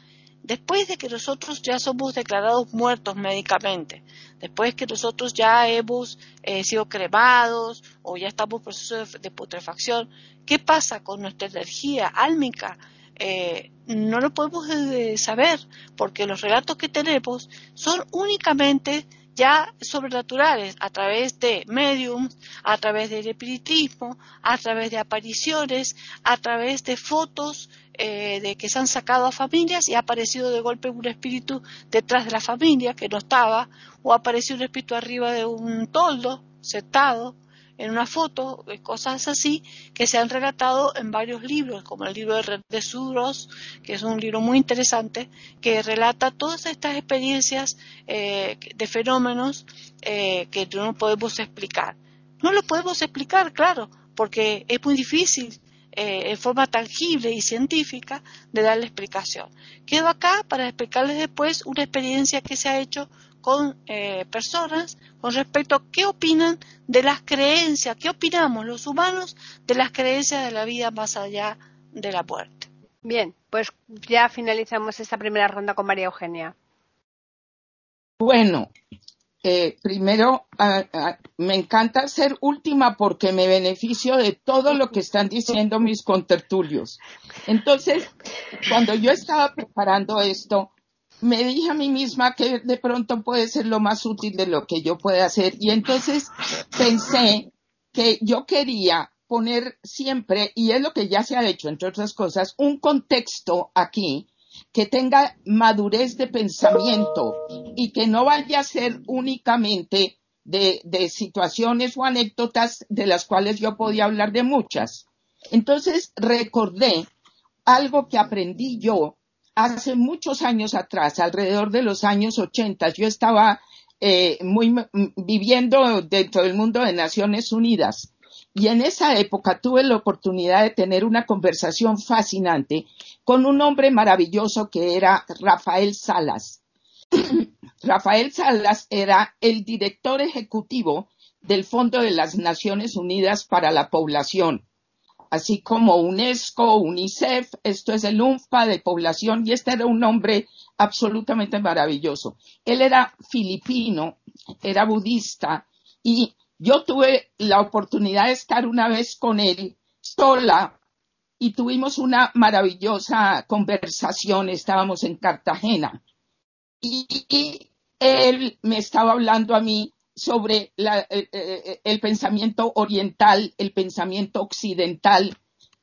después de que nosotros ya somos declarados muertos médicamente, después que nosotros ya hemos eh, sido cremados o ya estamos en proceso de, putrefacción, ¿qué pasa con nuestra energía álmica? Eh, no lo podemos eh, saber porque los relatos que tenemos son únicamente ya sobrenaturales a través de mediums, a través del espiritismo, a través de apariciones, a través de fotos eh, de que se han sacado a familias y ha aparecido de golpe un espíritu detrás de la familia que no estaba, o ha aparecido un espíritu arriba de un toldo, sentado, en una foto, cosas así, que se han relatado en varios libros, como el libro de Red de Suros, que es un libro muy interesante, que relata todas estas experiencias eh, de fenómenos eh, que no podemos explicar. No lo podemos explicar, claro, porque es muy difícil eh, en forma tangible y científica de darle explicación. Quedo acá para explicarles después una experiencia que se ha hecho con eh, personas con respecto a qué opinan de las creencias, qué opinamos los humanos de las creencias de la vida más allá de la muerte. Bien, pues ya finalizamos esta primera ronda con María Eugenia. Bueno, eh, primero me encanta ser última porque me beneficio de todo lo que están diciendo mis contertulios. Entonces, cuando yo estaba preparando esto, me dije a mí misma que de pronto puede ser lo más útil de lo que yo pueda hacer. Y entonces pensé que yo quería poner siempre, y es lo que ya se ha hecho, entre otras cosas, un contexto aquí que tenga madurez de pensamiento y que no vaya a ser únicamente de, de situaciones o anécdotas de las cuales yo podía hablar de muchas. Entonces recordé algo que aprendí yo hace muchos años atrás, alrededor de los años 80, yo estaba eh, muy viviendo dentro del mundo de Naciones Unidas. Y en esa época tuve la oportunidad de tener una conversación fascinante con un hombre maravilloso que era Rafael Salas. [clears throat] Rafael Salas era el director ejecutivo del Fondo de las Naciones Unidas para la Población así como UNESCO, UNICEF, esto es el UNFPA de población, y este era un hombre absolutamente maravilloso. Él era filipino, era budista, y yo tuve la oportunidad de estar una vez con él sola y tuvimos una maravillosa conversación, estábamos en Cartagena. Y, y él me estaba hablando a mí sobre eh, eh, eh, el pensamiento oriental, el pensamiento occidental,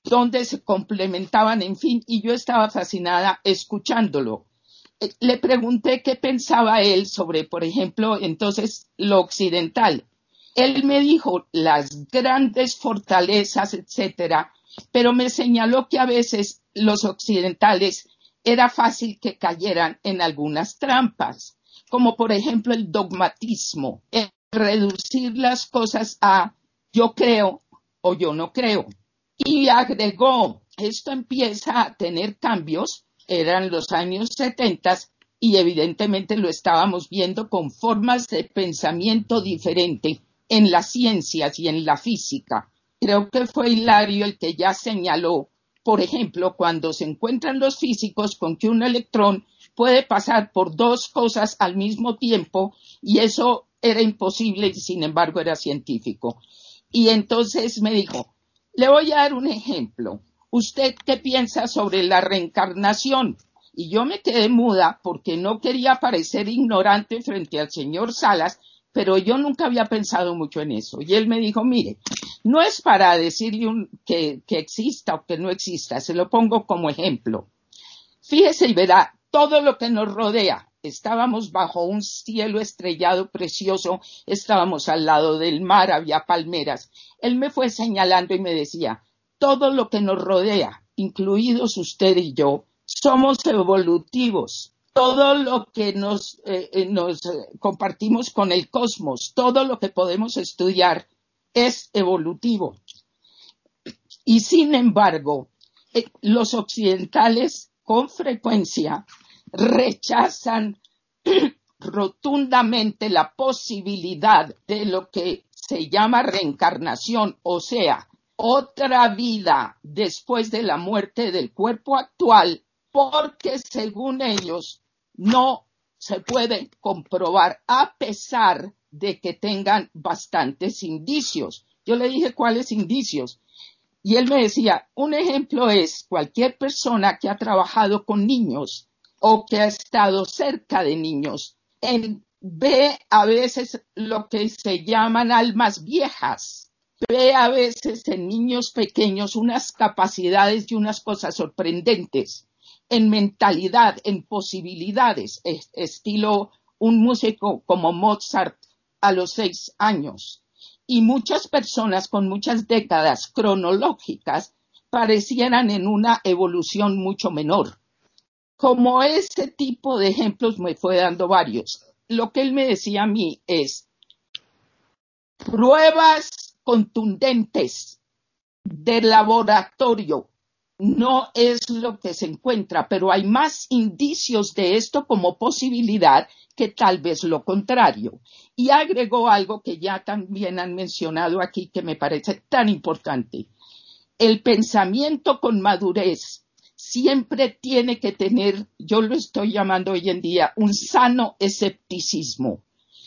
donde se complementaban, en fin, y yo estaba fascinada escuchándolo. Le pregunté qué pensaba él sobre, por ejemplo, entonces lo occidental. Él me dijo las grandes fortalezas, etcétera, pero me señaló que a veces los occidentales era fácil que cayeran en algunas trampas como por ejemplo el dogmatismo, reducir las cosas a yo creo o yo no creo. Y agregó, esto empieza a tener cambios, eran los años 70 y evidentemente lo estábamos viendo con formas de pensamiento diferente en las ciencias y en la física. Creo que fue Hilario el que ya señaló, por ejemplo, cuando se encuentran los físicos con que un electrón puede pasar por dos cosas al mismo tiempo y eso era imposible y sin embargo era científico. Y entonces me dijo, le voy a dar un ejemplo. ¿Usted qué piensa sobre la reencarnación? Y yo me quedé muda porque no quería parecer ignorante frente al señor Salas, pero yo nunca había pensado mucho en eso. Y él me dijo, mire, no es para decirle que, que exista o que no exista, se lo pongo como ejemplo. Fíjese y verá, todo lo que nos rodea. Estábamos bajo un cielo estrellado precioso, estábamos al lado del mar, había palmeras. Él me fue señalando y me decía, todo lo que nos rodea, incluidos usted y yo, somos evolutivos. Todo lo que nos, eh, eh, nos eh, compartimos con el cosmos, todo lo que podemos estudiar es evolutivo. Y sin embargo, los occidentales con frecuencia rechazan [clears throat] rotundamente la posibilidad de lo que se llama reencarnación, o sea, otra vida después de la muerte del cuerpo actual, porque según ellos no se puede comprobar a pesar de que tengan bastantes indicios. Yo le dije cuáles indicios. Y él me decía, un ejemplo es cualquier persona que ha trabajado con niños o que ha estado cerca de niños, ve a veces lo que se llaman almas viejas, ve a veces en niños pequeños unas capacidades y unas cosas sorprendentes. En mentalidad, en posibilidades, estilo un músico como Mozart a los seis años y muchas personas con muchas décadas cronológicas parecieran en una evolución mucho menor. Como ese tipo de ejemplos me fue dando varios, lo que él me decía a mí es pruebas contundentes de laboratorio no es lo que se encuentra, pero hay más indicios de esto como posibilidad que tal vez lo contrario. Y agregó algo que ya también han mencionado aquí que me parece tan importante. El pensamiento con madurez siempre tiene que tener, yo lo estoy llamando hoy en día, un sano escepticismo.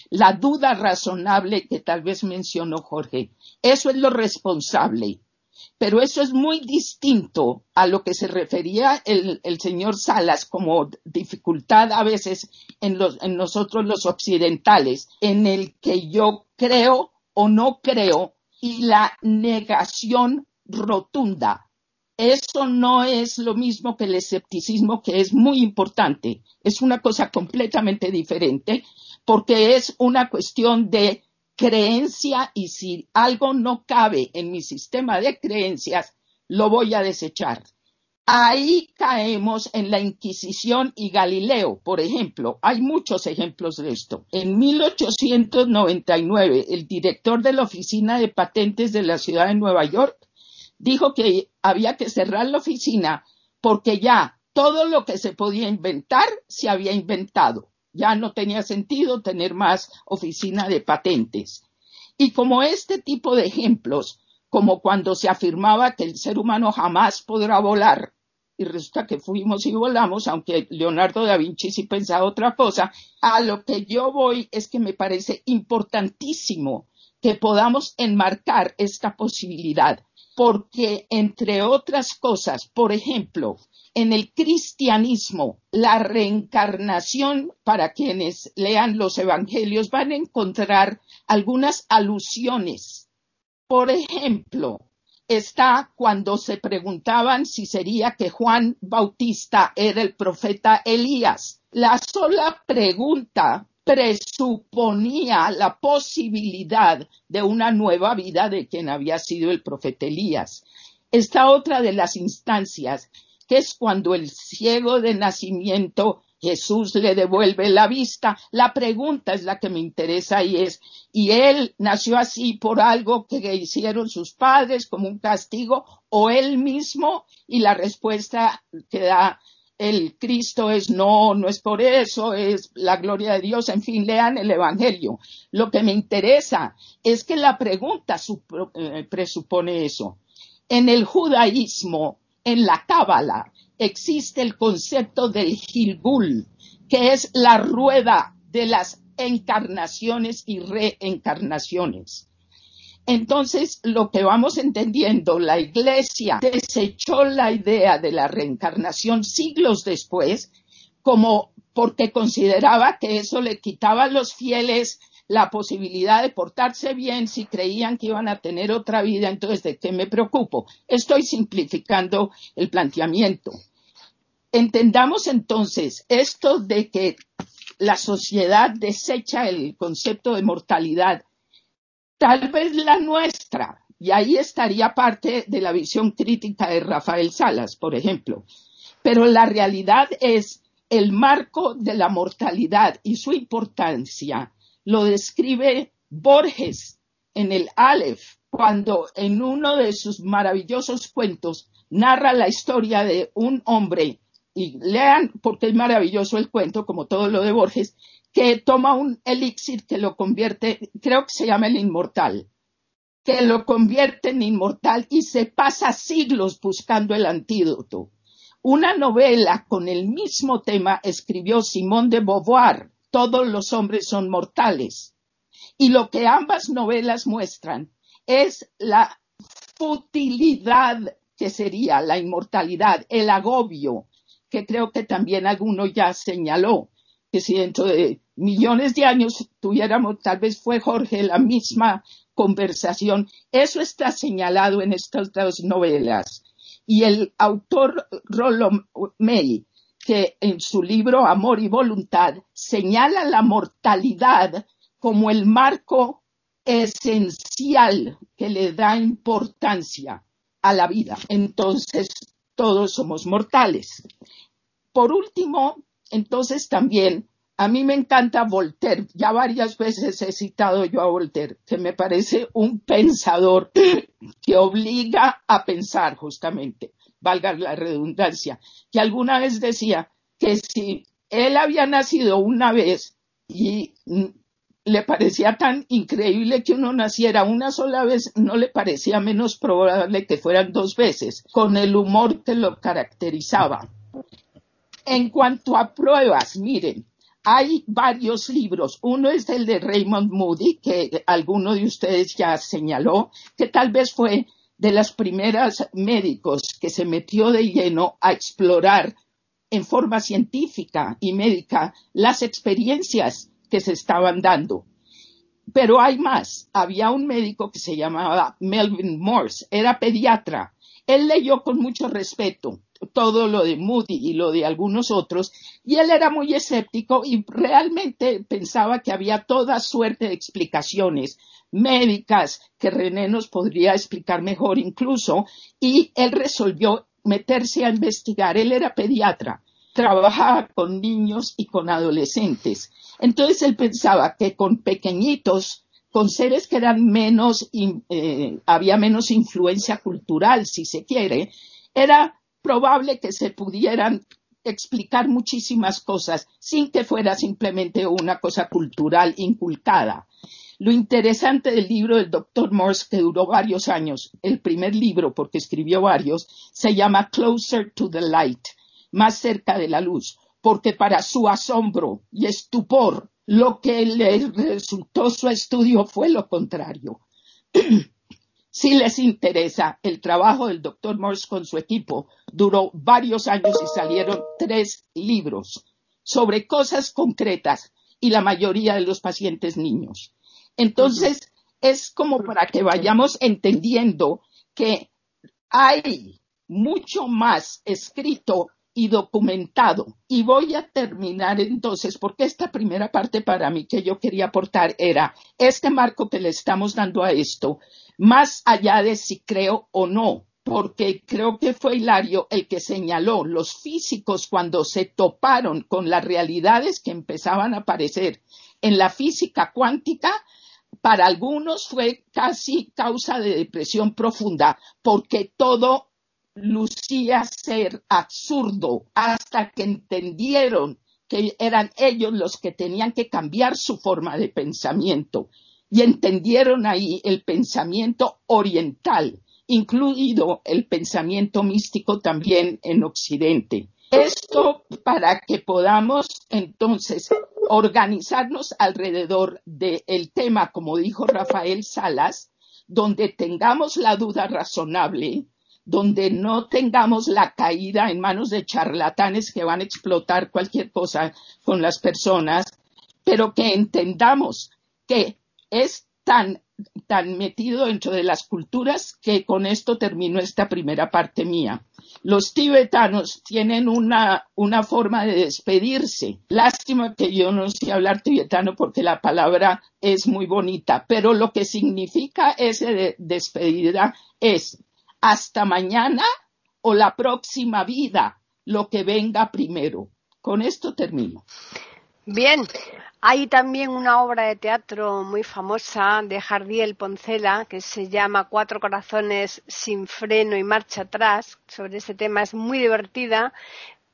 La duda razonable que tal vez mencionó Jorge. Eso es lo responsable pero eso es muy distinto a lo que se refería el, señor Salas como dificultad a veces en, en nosotros los occidentales, en el que yo creo o no creo y la negación rotunda. Eso no es lo mismo que el escepticismo, que es muy importante. Es una cosa completamente diferente porque es una cuestión de creencia y si algo no cabe en mi sistema de creencias, lo voy a desechar. Ahí caemos en la Inquisición y Galileo, por ejemplo. Hay muchos ejemplos de esto. En 1899, el director de la Oficina de Patentes de la ciudad de Nueva York dijo que había que cerrar la oficina porque ya todo lo que se podía inventar se había inventado. Ya no tenía sentido tener más oficina de patentes. Y como este tipo de ejemplos, como cuando se afirmaba que el ser humano jamás podrá volar, y resulta que fuimos y volamos, aunque Leonardo da Vinci sí pensaba otra cosa, a lo que yo voy es que me parece importantísimo que podamos enmarcar esta posibilidad, porque entre otras cosas, por ejemplo, en el cristianismo, la reencarnación, para quienes lean los evangelios, van a encontrar algunas alusiones por ejemplo, está cuando se preguntaban si sería que Juan Bautista era el profeta Elías. La sola pregunta presuponía la posibilidad de una nueva vida de quien había sido el profeta Elías. Esta otra de las instancias, que es cuando el ciego de nacimiento Jesús le devuelve la vista. La pregunta es la que me interesa y es, ¿y él nació así por algo que hicieron sus padres como un castigo o él mismo? Y la respuesta que da el Cristo es no, no es por eso, es la gloria de Dios, en fin, lean el Evangelio. Lo que me interesa es que la pregunta eh, presupone eso. En el judaísmo, en la Cábala, existe el concepto del Gilgul, que es la rueda de las encarnaciones y reencarnaciones. Entonces, lo que vamos entendiendo, la Iglesia desechó la idea de la reencarnación siglos después, como porque consideraba que eso le quitaba a los fieles la posibilidad de portarse bien si creían que iban a tener otra vida, entonces ¿de qué me preocupo? Estoy simplificando el planteamiento. Entendamos entonces esto de que la sociedad desecha el concepto de mortalidad, tal vez la nuestra, y ahí estaría parte de la visión crítica de Rafael Salas, por ejemplo. Pero la realidad es el marco de la mortalidad y su importancia. Lo describe Borges en el Aleph, cuando en uno de sus maravillosos cuentos narra la historia de un hombre, y lean porque es maravilloso el cuento, como todo lo de Borges, que toma un elixir que lo convierte, creo que se llama el inmortal, que lo convierte en inmortal y se pasa siglos buscando el antídoto. Una novela con el mismo tema escribió Simone de Beauvoir, todos los hombres son mortales. Y lo que ambas novelas muestran es la futilidad que sería la inmortalidad, el agobio, que creo que también alguno ya señaló, que si dentro de millones de años tuviéramos, tal vez fue Jorge, la misma conversación, eso está señalado en estas dos novelas. Y el autor Rollo May que en su libro Amor y Voluntad señala la mortalidad como el marco esencial que le da importancia a la vida. Entonces, todos somos mortales. Por último, entonces también, a mí me encanta Voltaire. Ya varias veces he citado yo a Voltaire, que me parece un pensador que obliga a pensar justamente valga la redundancia, que alguna vez decía que si él había nacido una vez y le parecía tan increíble que uno naciera una sola vez, no le parecía menos probable que fueran dos veces, con el humor que lo caracterizaba. En cuanto a pruebas, miren, hay varios libros. Uno es el de Raymond Moody, que alguno de ustedes ya señaló, que tal vez fue de las primeras médicos que se metió de lleno a explorar en forma científica y médica las experiencias que se estaban dando. Pero hay más. Había un médico que se llamaba Melvin Morse, era pediatra. Él leyó con mucho respeto todo lo de Moody y lo de algunos otros, y él era muy escéptico y realmente pensaba que había toda suerte de explicaciones médicas que René nos podría explicar mejor incluso, y él resolvió meterse a investigar. Él era pediatra, trabajaba con niños y con adolescentes. Entonces él pensaba que con pequeñitos, con seres que eran menos, eh, había menos influencia cultural, si se quiere, era probable que se pudieran explicar muchísimas cosas sin que fuera simplemente una cosa cultural inculcada. Lo interesante del libro del doctor Morse, que duró varios años, el primer libro, porque escribió varios, se llama Closer to the Light, más cerca de la luz, porque para su asombro y estupor, lo que le resultó su estudio fue lo contrario. [clears throat] si les interesa, el trabajo del doctor Morse con su equipo duró varios años y salieron tres libros sobre cosas concretas y la mayoría de los pacientes niños. Entonces, es como para que vayamos entendiendo que hay mucho más escrito y documentado. Y voy a terminar entonces, porque esta primera parte para mí que yo quería aportar era este marco que le estamos dando a esto, más allá de si creo o no, porque creo que fue Hilario el que señaló los físicos cuando se toparon con las realidades que empezaban a aparecer en la física cuántica, para algunos fue casi causa de depresión profunda, porque todo lucía ser absurdo hasta que entendieron que eran ellos los que tenían que cambiar su forma de pensamiento y entendieron ahí el pensamiento oriental, incluido el pensamiento místico también en Occidente. Esto para que podamos entonces organizarnos alrededor del tema, como dijo Rafael Salas, donde tengamos la duda razonable, donde no tengamos la caída en manos de charlatanes que van a explotar cualquier cosa con las personas, pero que entendamos que es tan, tan metido dentro de las culturas que con esto termino esta primera parte mía. Los tibetanos tienen una, una forma de despedirse. Lástima que yo no sé hablar tibetano porque la palabra es muy bonita, pero lo que significa ese despedida es hasta mañana o la próxima vida, lo que venga primero. Con esto termino. Bien, hay también una obra de teatro muy famosa de Jardiel Poncela que se llama Cuatro corazones sin freno y marcha atrás. Sobre este tema es muy divertida,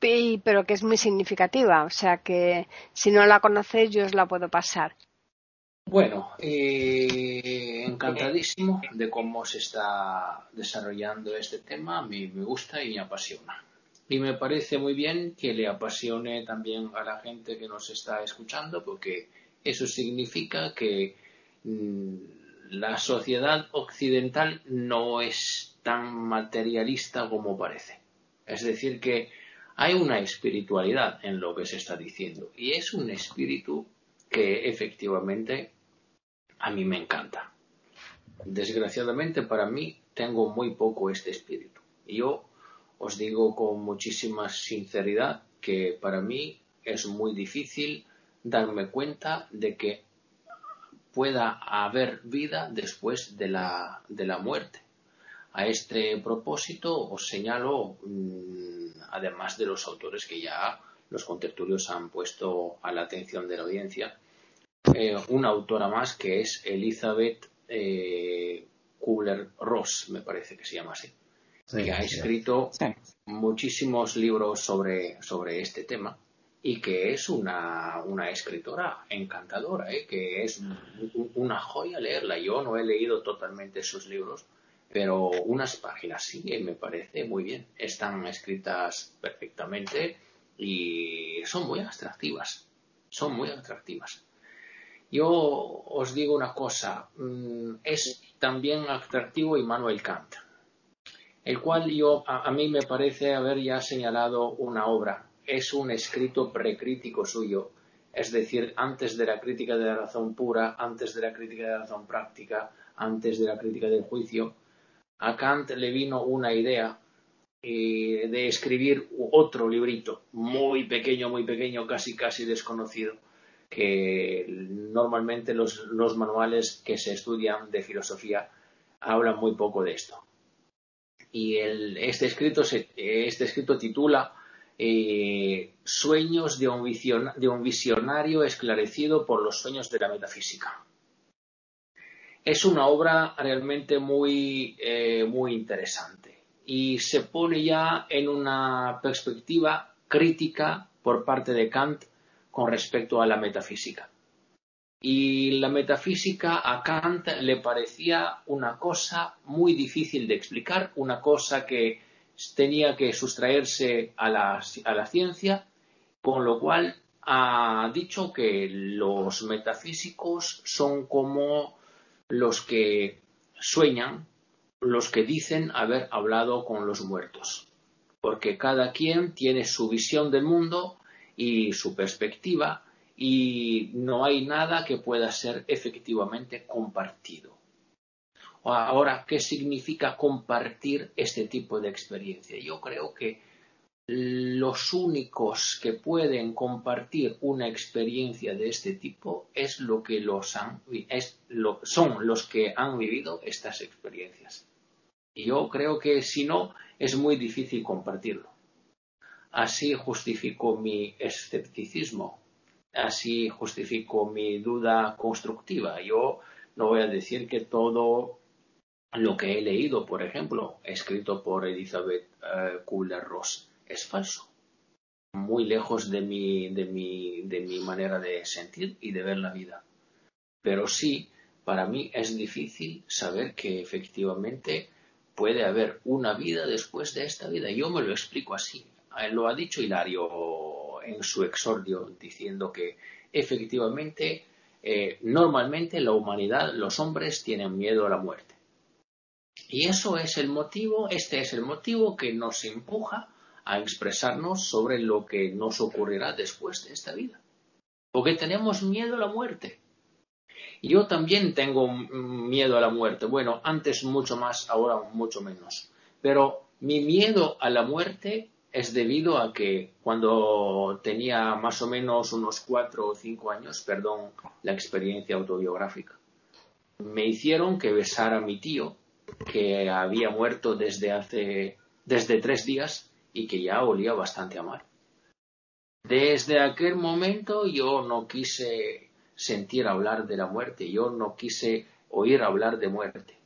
pero que es muy significativa. O sea que si no la conocéis, yo os la puedo pasar. Bueno, eh, encantadísimo de cómo se está desarrollando este tema. A mí me gusta y me apasiona. Y me parece muy bien que le apasione también a la gente que nos está escuchando, porque eso significa que mm, la sociedad occidental no es tan materialista como parece. Es decir, que hay una espiritualidad en lo que se está diciendo y es un espíritu que efectivamente a mí me encanta. Desgraciadamente para mí tengo muy poco este espíritu. Yo os digo con muchísima sinceridad que para mí es muy difícil darme cuenta de que pueda haber vida después de la, de la muerte. A este propósito os señalo, mm, además de los autores que ya los contertulios han puesto a la atención de la audiencia, eh, una autora más que es Elizabeth eh, Kubler-Ross, me parece que se llama así, que ha escrito muchísimos libros sobre, sobre este tema y que es una, una escritora encantadora, ¿eh? que es una joya leerla. Yo no he leído totalmente sus libros, pero unas páginas sí, me parece muy bien. Están escritas perfectamente y son muy atractivas. Son muy atractivas. Yo os digo una cosa, mm, es también atractivo Immanuel Kant, el cual yo, a, mí me parece haber ya señalado una obra. Es un escrito precrítico suyo, es decir, antes de la crítica de la razón pura, antes de la crítica de la razón práctica, antes de la crítica del juicio. A Kant le vino una idea eh, de escribir otro librito, muy pequeño, muy pequeño, casi, casi desconocido que normalmente los, manuales que se estudian de filosofía hablan muy poco de esto. Y este, escrito este escrito titula eh, Sueños de un, de un visionario esclarecido por los sueños de la metafísica. Es una obra realmente muy, eh, muy interesante y se pone ya en una perspectiva crítica por parte de Kant con respecto a la metafísica. Y la metafísica a Kant le parecía una cosa muy difícil de explicar, una cosa que tenía que sustraerse a la, ciencia, con lo cual ha dicho que los metafísicos son como los que sueñan, los que dicen haber hablado con los muertos, porque cada quien tiene su visión del mundo y su perspectiva y no hay nada que pueda ser efectivamente compartido. Ahora, ¿qué significa compartir este tipo de experiencia? Yo creo que los únicos que pueden compartir una experiencia de este tipo es lo que los han, son los que han vivido estas experiencias. Y yo creo que si no, es muy difícil compartirlo. Así justifico mi escepticismo, así justifico mi duda constructiva. Yo no voy a decir que todo lo que he leído, por ejemplo, escrito por Elizabeth uh, Kubler-Ross, es falso. Muy lejos de mi, de, mi, de mi manera de sentir y de ver la vida. Pero sí, para mí es difícil saber que efectivamente puede haber una vida después de esta vida. Yo me lo explico así. Eh, lo ha dicho Hilario en su exordio, diciendo que efectivamente, eh, normalmente la humanidad, los hombres tienen miedo a la muerte. Y eso es el motivo, este es el motivo que nos empuja a expresarnos sobre lo que nos ocurrirá después de esta vida. Porque tenemos miedo a la muerte. Yo también tengo miedo a la muerte. Bueno, antes mucho más, ahora mucho menos. Pero mi miedo a la muerte es debido a que cuando tenía más o menos unos cuatro o cinco años, perdón la experiencia autobiográfica, me hicieron que besara a mi tío que había muerto desde hace desde tres días y que ya olía bastante a mal. Desde aquel momento yo no quise sentir hablar de la muerte, yo no quise oír hablar de muerte.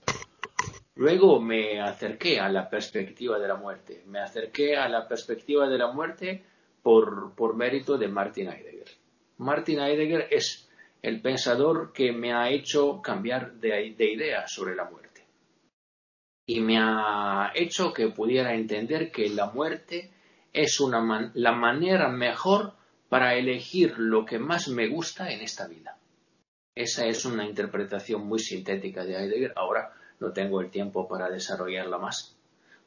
Luego me acerqué a la perspectiva de la muerte, me acerqué a la perspectiva de la muerte por, por mérito de Martin Heidegger. Martin Heidegger es el pensador que me ha hecho cambiar de, de idea sobre la muerte y me ha hecho que pudiera entender que la muerte es una la manera mejor para elegir lo que más me gusta en esta vida. Esa es una interpretación muy sintética de Heidegger. Ahora no tengo el tiempo para desarrollarla más.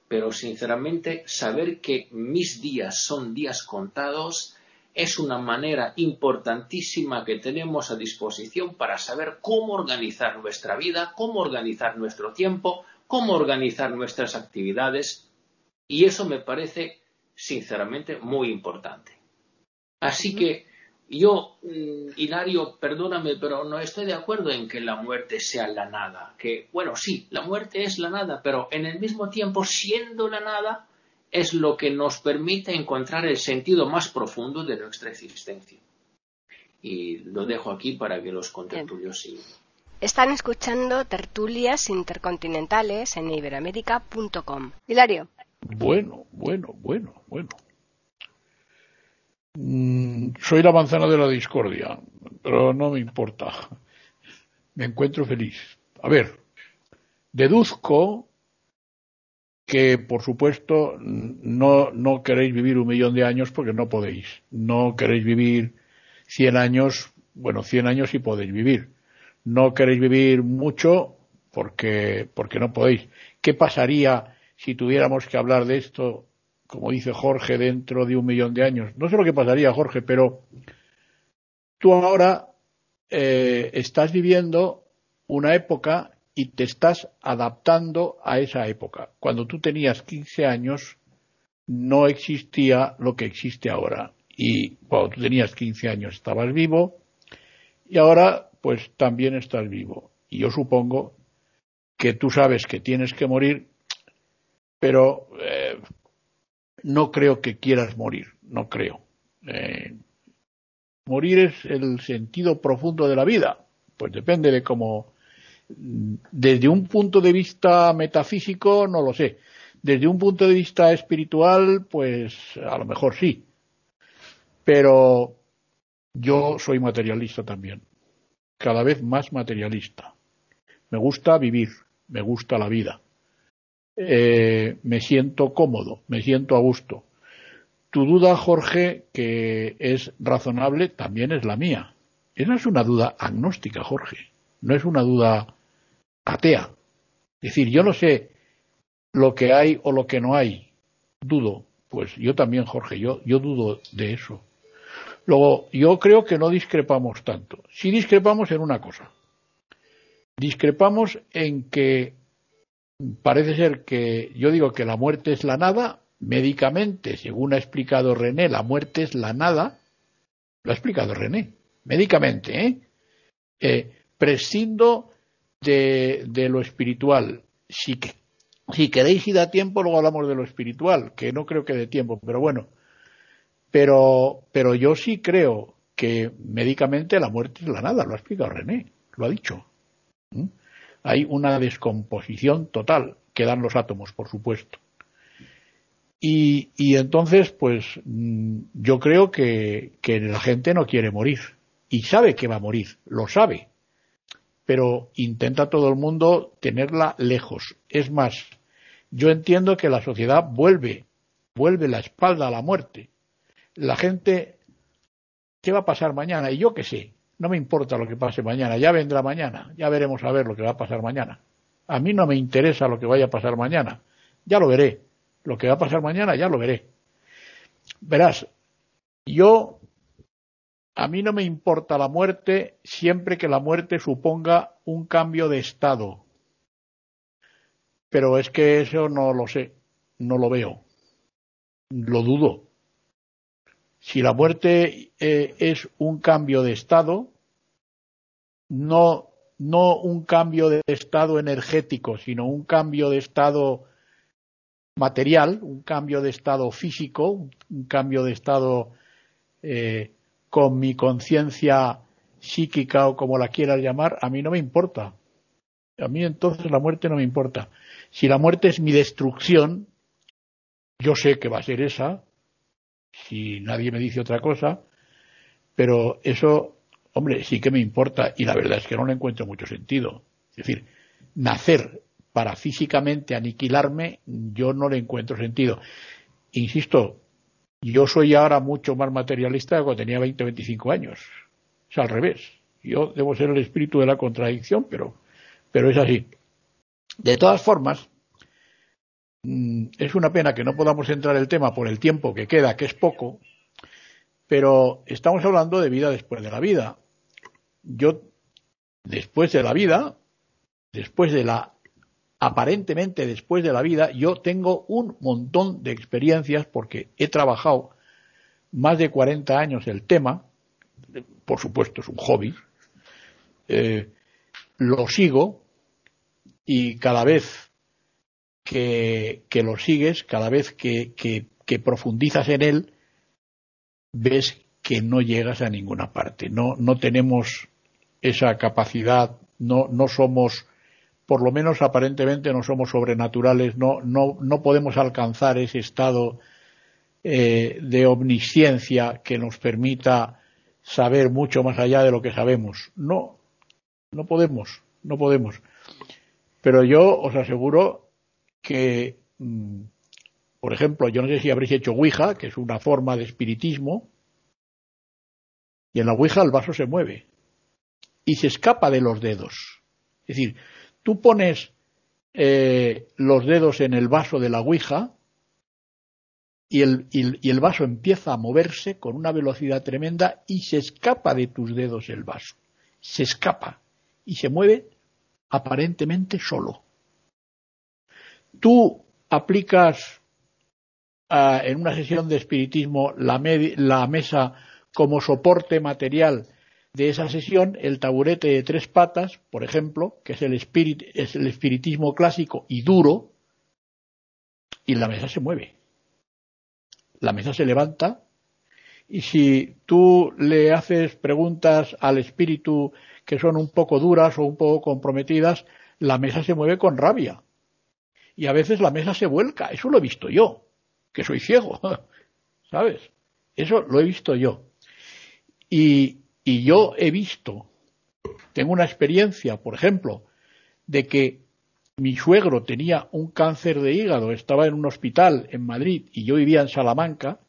Pero sinceramente, saber que mis días son días contados es una manera importantísima que tenemos a disposición para saber cómo organizar nuestra vida, cómo organizar nuestro tiempo, cómo organizar nuestras actividades y eso me parece sinceramente muy importante. Así que yo, mm, Hilario, perdóname, pero no estoy de acuerdo en que la muerte sea la nada. Que, bueno, sí, la muerte es la nada, pero en el mismo tiempo, siendo la nada, es lo que nos permite encontrar el sentido más profundo de nuestra existencia. Y lo dejo aquí para que los contertulios sigan. Están escuchando tertulias intercontinentales en iberamérica.com. Hilario. Bueno, bueno, bueno, bueno. Mm, soy la manzana de la discordia, pero no me importa. Me encuentro feliz. A ver, deduzco que, por supuesto, no, no queréis vivir un millón de años porque no podéis. No queréis vivir cien años, bueno, cien años sí podéis vivir no queréis vivir mucho porque, porque no podéis. ¿Qué pasaría si tuviéramos que hablar de esto, como dice Jorge, dentro de un millón de años? No sé lo que pasaría, Jorge, pero tú ahora eh, estás viviendo una época y te estás adaptando a esa época. Cuando tú tenías 15 años no existía lo que existe ahora. Y cuando tú tenías 15 años estabas vivo y ahora pues también estás vivo. Y yo supongo que tú sabes que tienes que morir, pero eh, no creo que quieras morir, no creo. Eh, morir es el sentido profundo de la vida, pues depende de cómo. Desde un punto de vista metafísico, no lo sé. Desde un punto de vista espiritual, pues a lo mejor sí. Pero yo soy materialista también. Cada vez más materialista. Me gusta vivir, me gusta la vida. Eh, me siento cómodo, me siento a gusto. Tu duda, Jorge, que es razonable, también es la mía. Esa es una duda agnóstica, Jorge. No es una duda atea. Es decir, yo no sé lo que hay o lo que no hay. Dudo. Pues yo también, Jorge, yo, yo dudo de eso. Luego, yo creo que no discrepamos tanto. Sí discrepamos en una cosa. Discrepamos en que parece ser que yo digo que la muerte es la nada, médicamente, según ha explicado René, la muerte es la nada, lo ha explicado René, médicamente, ¿eh? eh prescindo de, lo espiritual. Si, si queréis y da tiempo, luego hablamos de lo espiritual, que no creo que dé tiempo, pero bueno. Pero, pero yo sí creo que médicamente la muerte es la nada, lo ha explicado René, lo ha dicho. ¿Mm? Hay una descomposición total que dan los átomos, por supuesto. Y, y entonces, pues mm, yo creo que, que la gente no quiere morir y sabe que va a morir, lo sabe, pero intenta todo el mundo tenerla lejos. Es más, yo entiendo que la sociedad vuelve, vuelve la espalda a la muerte. La gente, ¿qué va a pasar mañana? Y yo qué sé, no me importa lo que pase mañana, ya vendrá mañana, ya veremos a ver lo que va a pasar mañana. A mí no me interesa lo que vaya a pasar mañana, ya lo veré. Lo que va a pasar mañana ya lo veré. Verás, yo, a mí no me importa la muerte siempre que la muerte suponga un cambio de estado. Pero es que eso no lo sé, no lo veo, lo dudo. Si la muerte eh, es un cambio de estado, no, no un cambio de estado energético, sino un cambio de estado material, un cambio de estado físico, un cambio de estado eh, con mi conciencia psíquica o como la quieras llamar, a mí no me importa. A mí entonces la muerte no me importa. Si la muerte es mi destrucción, yo sé que va a ser esa, si nadie me dice otra cosa, pero eso, hombre, sí que me importa y la verdad es que no le encuentro mucho sentido. Es decir, nacer para físicamente aniquilarme, yo no le encuentro sentido. Insisto, yo soy ahora mucho más materialista que cuando tenía 20 o 25 años. Es al revés. Yo debo ser el espíritu de la contradicción, pero, pero es así. De todas formas, es una pena que no podamos entrar en el tema por el tiempo que queda, que es poco, pero estamos hablando de vida después de la vida. Yo, después de la vida, después de la, aparentemente después de la vida, yo tengo un montón de experiencias porque he trabajado más de 40 años el tema, por supuesto es un hobby, eh, lo sigo y cada vez que, que lo sigues, cada vez que, que, profundizas en él, ves que no llegas a ninguna parte. No, no tenemos esa capacidad, no, no somos, por lo menos aparentemente no somos sobrenaturales, no, no, no podemos alcanzar ese estado eh, de omnisciencia que nos permita saber mucho más allá de lo que sabemos. No, no podemos, no podemos. Pero yo os aseguro que, mm, por ejemplo, yo no sé si habréis hecho Ouija, que es una forma de espiritismo, y en la Ouija el vaso se mueve y se escapa de los dedos. Es decir, tú pones eh, los dedos en el vaso de la Ouija y el, y el vaso empieza a moverse con una velocidad tremenda y se escapa de tus dedos el vaso. Se escapa y se mueve aparentemente solo tú aplicas uh, en una sesión de espiritismo la, la, mesa como soporte material de esa sesión, el taburete de tres patas, por ejemplo, que es el, es el espiritismo clásico y duro, y la mesa se mueve. La mesa se levanta y si tú le haces preguntas al espíritu que son un poco duras o un poco comprometidas, la mesa se mueve con rabia. Y a veces la mesa se vuelca. Eso lo he visto yo, que soy ciego. [laughs] ¿Sabes? Eso lo he visto yo. Y, y yo he visto, tengo una experiencia, por ejemplo, de que mi suegro tenía un cáncer de hígado, estaba en un hospital en Madrid y yo vivía en Salamanca,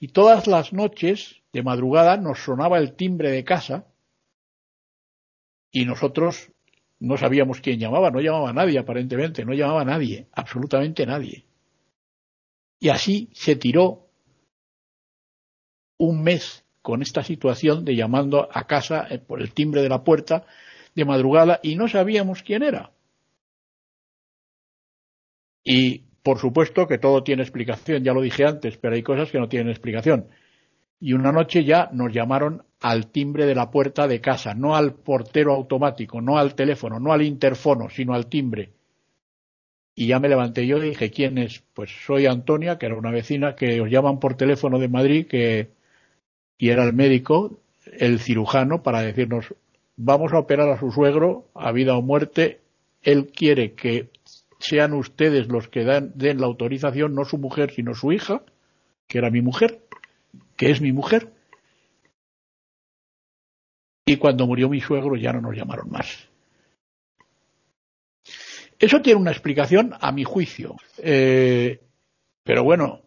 y todas las noches de madrugada nos sonaba el timbre de casa y nosotros no sabíamos quién llamaba, no llamaba nadie aparentemente, no llamaba nadie, absolutamente nadie. Y así se tiró un mes con esta situación de llamando a casa eh, por el timbre de la puerta de madrugada y no sabíamos quién era. Y por supuesto que todo tiene explicación, ya lo dije antes, pero hay cosas que no tienen explicación. Y una noche ya nos llamaron al timbre de la puerta de casa, no al portero automático, no al teléfono, no al interfono, sino al timbre. Y ya me levanté yo y dije, ¿quién es? Pues soy Antonia, que era una vecina que os llaman por teléfono de Madrid, que y era el médico, el cirujano, para decirnos, vamos a operar a su suegro a vida o muerte, él quiere que sean ustedes los que den la autorización, no su mujer, sino su hija, que era mi mujer, que es mi mujer. Y cuando murió mi suegro ya no nos llamaron más. Eso tiene una explicación a mi juicio. Eh, pero bueno,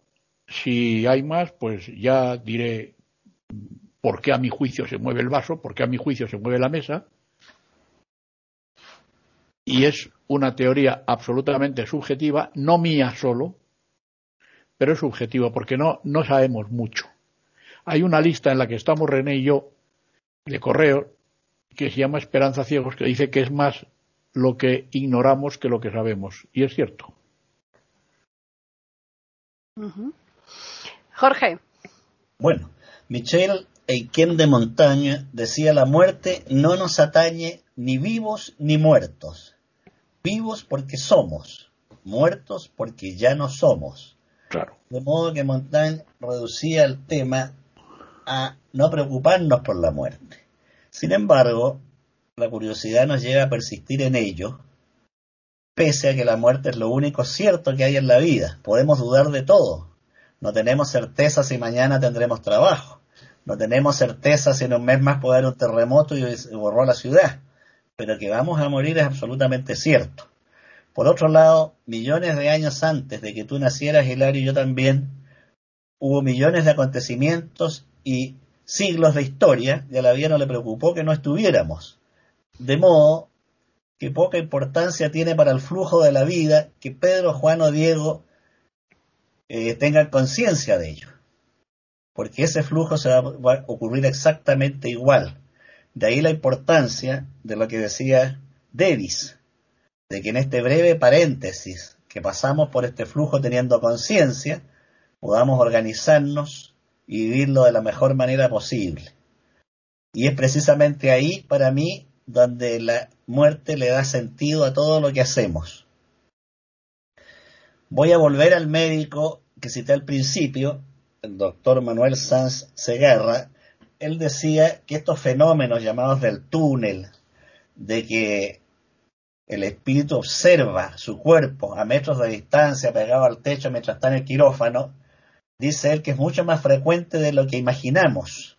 si hay más, pues ya diré por qué a mi juicio se mueve el vaso, por qué a mi juicio se mueve la mesa. Y es una teoría absolutamente subjetiva, no mía solo, pero es subjetiva porque no, no sabemos mucho. Hay una lista en la que estamos René y yo de correo que se llama Esperanza Ciegos, que dice que es más lo que ignoramos que lo que sabemos. Y es cierto. Jorge. Bueno, Michel Eiquem de Montaña decía la muerte no nos atañe ni vivos ni muertos. Vivos porque somos, muertos porque ya no somos. Claro. De modo que Montaigne reducía el tema a no preocuparnos por la muerte. Sin embargo, la curiosidad nos lleva a persistir en ello, pese a que la muerte es lo único cierto que hay en la vida. Podemos dudar de todo. No tenemos certeza si mañana tendremos trabajo. No tenemos certeza si en un mes más puede haber un terremoto y borró la ciudad, pero que vamos a morir es absolutamente cierto. Por otro lado, millones de años antes de que tú nacieras, Hilario, y yo también, hubo millones de acontecimientos y siglos de historia y a la vida no le preocupó que no estuviéramos. De modo que poca importancia tiene para el flujo de la vida que Pedro, Juan o Diego eh, tengan conciencia de ello porque ese flujo se va, a ocurrir exactamente igual. De ahí la importancia de lo que decía Davis, de que en este breve paréntesis que pasamos por este flujo teniendo conciencia, podamos organizarnos y vivirlo de la mejor manera posible. Y es precisamente ahí, para mí, donde la muerte le da sentido a todo lo que hacemos. Voy a volver al médico que cité al principio, el doctor Manuel Sanz Segarra, él decía que estos fenómenos llamados del túnel, de que el espíritu observa su cuerpo a metros de distancia pegado al techo mientras está en el quirófano, dice él que es mucho más frecuente de lo que imaginamos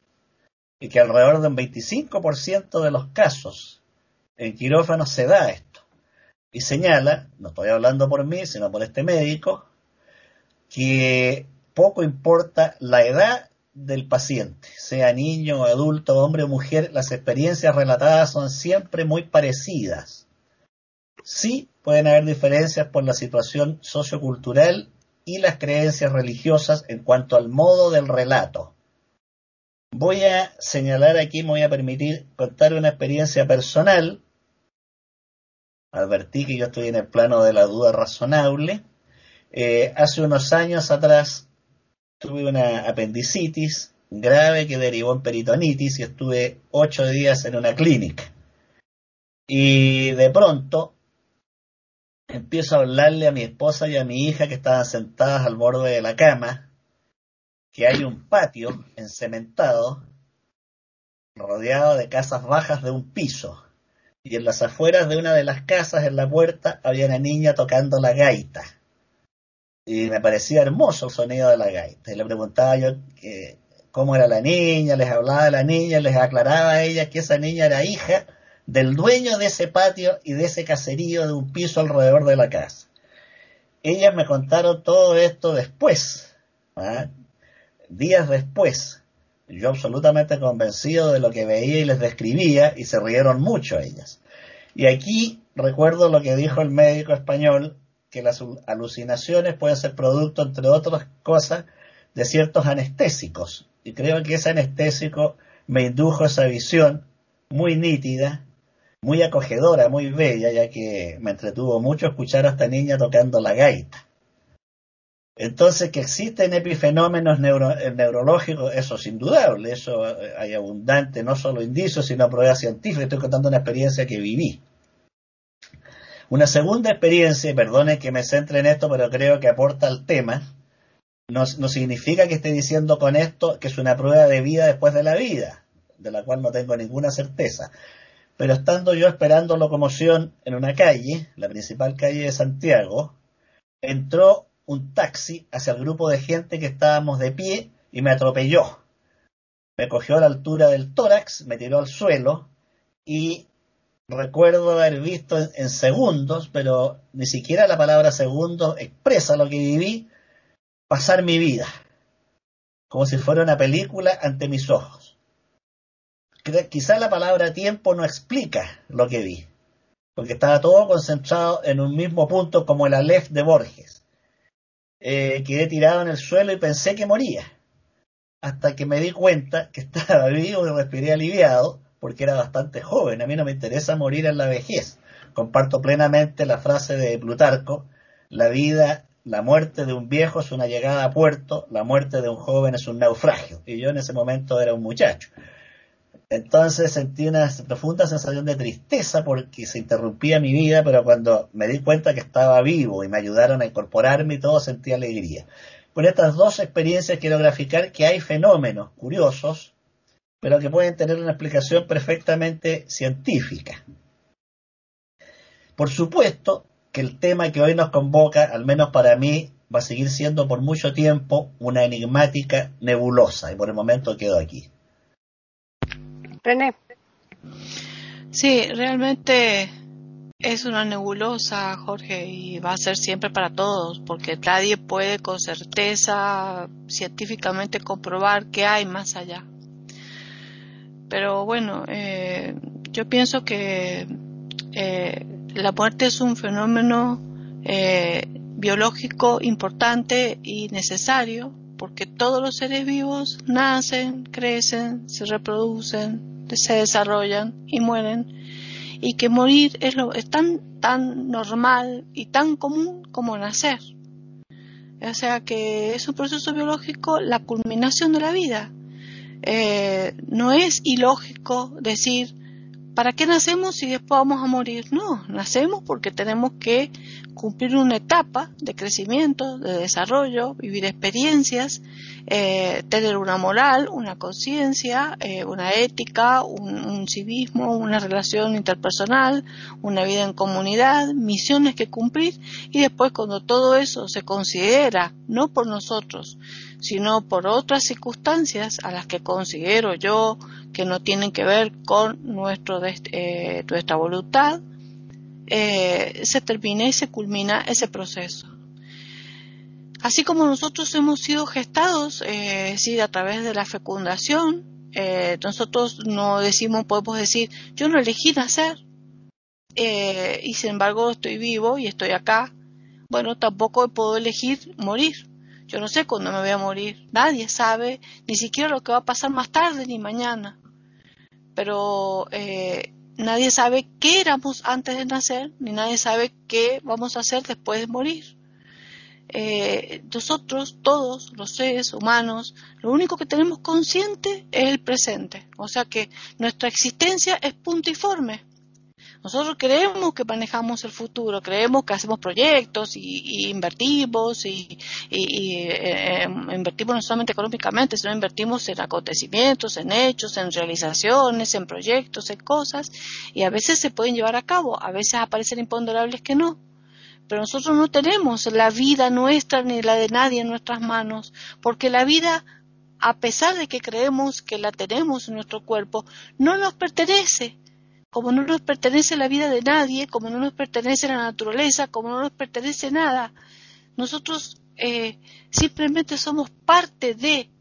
y que alrededor de un 25% de los casos en quirófano se da esto. Y señala, no estoy hablando por mí, sino por este médico, que poco importa la edad del paciente, sea niño, adulto, hombre o mujer, las experiencias relatadas son siempre muy parecidas. Sí pueden haber diferencias por la situación sociocultural y las creencias religiosas en cuanto al modo del relato. Voy a señalar aquí, me voy a permitir contar una experiencia personal. Advertí que yo estoy en el plano de la duda razonable. Eh, hace unos años atrás tuve una apendicitis grave que derivó en peritonitis y estuve ocho días en una clínica. Y de pronto empiezo a hablarle a mi esposa y a mi hija que estaban sentadas al borde de la cama, que hay un patio encementado rodeado de casas bajas de un piso. Y en las afueras de una de las casas, en la puerta, había una niña tocando la gaita. Y me parecía hermoso el sonido de la gaita. Y le preguntaba yo cómo era la niña, les hablaba de la niña, les aclaraba a ella que esa niña era hija del dueño de ese patio y de ese caserío de un piso alrededor de la casa. Ellas me contaron todo esto después, ¿ah? días después. Yo absolutamente convencido de lo que veía y les describía y se rieron mucho ellas. Y aquí recuerdo lo que dijo el médico español, que las alucinaciones pueden ser producto, entre otras cosas, de ciertos anestésicos. Y creo que ese anestésico me indujo esa visión muy nítida muy acogedora, muy bella, ya que me entretuvo mucho escuchar a esta niña tocando la gaita. Entonces, que existen epifenómenos eh, neurológicos, eso es indudable, eso eh, hay abundante, no solo indicios, sino pruebas científicas. Estoy contando una experiencia que viví. Una segunda experiencia, y perdone que me centre en esto, pero creo que aporta al tema, no significa que esté diciendo con esto que es una prueba de vida después de la vida, de la cual no tengo ninguna certeza pero estando yo esperando locomoción en una calle, la principal calle de Santiago, entró un taxi hacia el grupo de gente que estábamos de pie y me atropelló. Me cogió a la altura del tórax, me tiró al suelo y recuerdo haber visto en, segundos, pero ni siquiera la palabra segundos expresa lo que viví, pasar mi vida, como si fuera una película ante mis ojos quizá la palabra tiempo no explica lo que vi, porque estaba todo concentrado en un mismo punto como el Aleph de Borges. Eh, quedé tirado en el suelo y pensé que moría, hasta que me di cuenta que estaba [laughs] vivo y respiré aliviado, porque era bastante joven. A mí no me interesa morir en la vejez. Comparto plenamente la frase de Plutarco, la vida la muerte de un viejo es una llegada a puerto, la muerte de un joven es un naufragio. Y yo en ese momento era un muchacho. Entonces sentí una profunda sensación de tristeza porque se interrumpía mi vida, pero cuando me di cuenta que estaba vivo y me ayudaron a incorporarme y todo, sentí alegría. Con estas dos experiencias quiero graficar que hay fenómenos curiosos, pero que pueden tener una explicación perfectamente científica. Por supuesto que el tema que hoy nos convoca, al menos para mí, va a seguir siendo por mucho tiempo una enigmática nebulosa, y por el momento quedo aquí. Sí, realmente es una nebulosa, Jorge, y va a ser siempre para todos, porque nadie puede con certeza científicamente comprobar que hay más allá. Pero bueno, eh, yo pienso que eh, la muerte es un fenómeno eh, biológico importante y necesario, porque todos los seres vivos nacen, crecen, se reproducen, se desarrollan y mueren y que morir es, lo, es tan, tan normal y tan común como nacer. O sea que es un proceso biológico la culminación de la vida. Eh, no es ilógico decir, ¿para qué nacemos si después vamos a morir? No, nacemos porque tenemos que cumplir una etapa de crecimiento, de desarrollo, vivir experiencias, eh, tener una moral, una conciencia, eh, una ética, un, civismo, una relación interpersonal, una vida en comunidad, misiones que cumplir y después cuando todo eso se considera, no por nosotros, sino por otras circunstancias a las que considero yo que no tienen que ver con nuestro, eh, nuestra voluntad, eh, se termina y se culmina ese proceso. Así como nosotros hemos sido gestados, eh, a través de la fecundación, eh, nosotros no decimos, podemos decir, yo no elegí nacer, eh, y sin embargo estoy vivo y estoy acá. Bueno, tampoco puedo elegir morir. Yo no sé cuándo me voy a morir. Nadie sabe, ni siquiera lo que va a pasar más tarde ni mañana. Pero eh, nadie sabe qué éramos antes de nacer, ni nadie sabe qué vamos a hacer después de morir. Eh, nosotros, todos los seres humanos, lo único que tenemos consciente es el presente. O sea que nuestra existencia es puntiforme. Nosotros creemos que manejamos el futuro, creemos que hacemos proyectos y, invertimos y, eh, em, invertimos no solamente económicamente, sino invertimos en acontecimientos, en hechos, en realizaciones, en proyectos, en cosas y a veces se pueden llevar a cabo, a veces aparecen imponderables que no. Pero nosotros no tenemos la vida nuestra ni la de nadie en nuestras manos, porque la vida a pesar de que creemos que la tenemos en nuestro cuerpo, no nos pertenece como no nos pertenece la vida de nadie, como no nos pertenece la naturaleza, como no nos pertenece nada. Nosotros eh, simplemente somos parte de,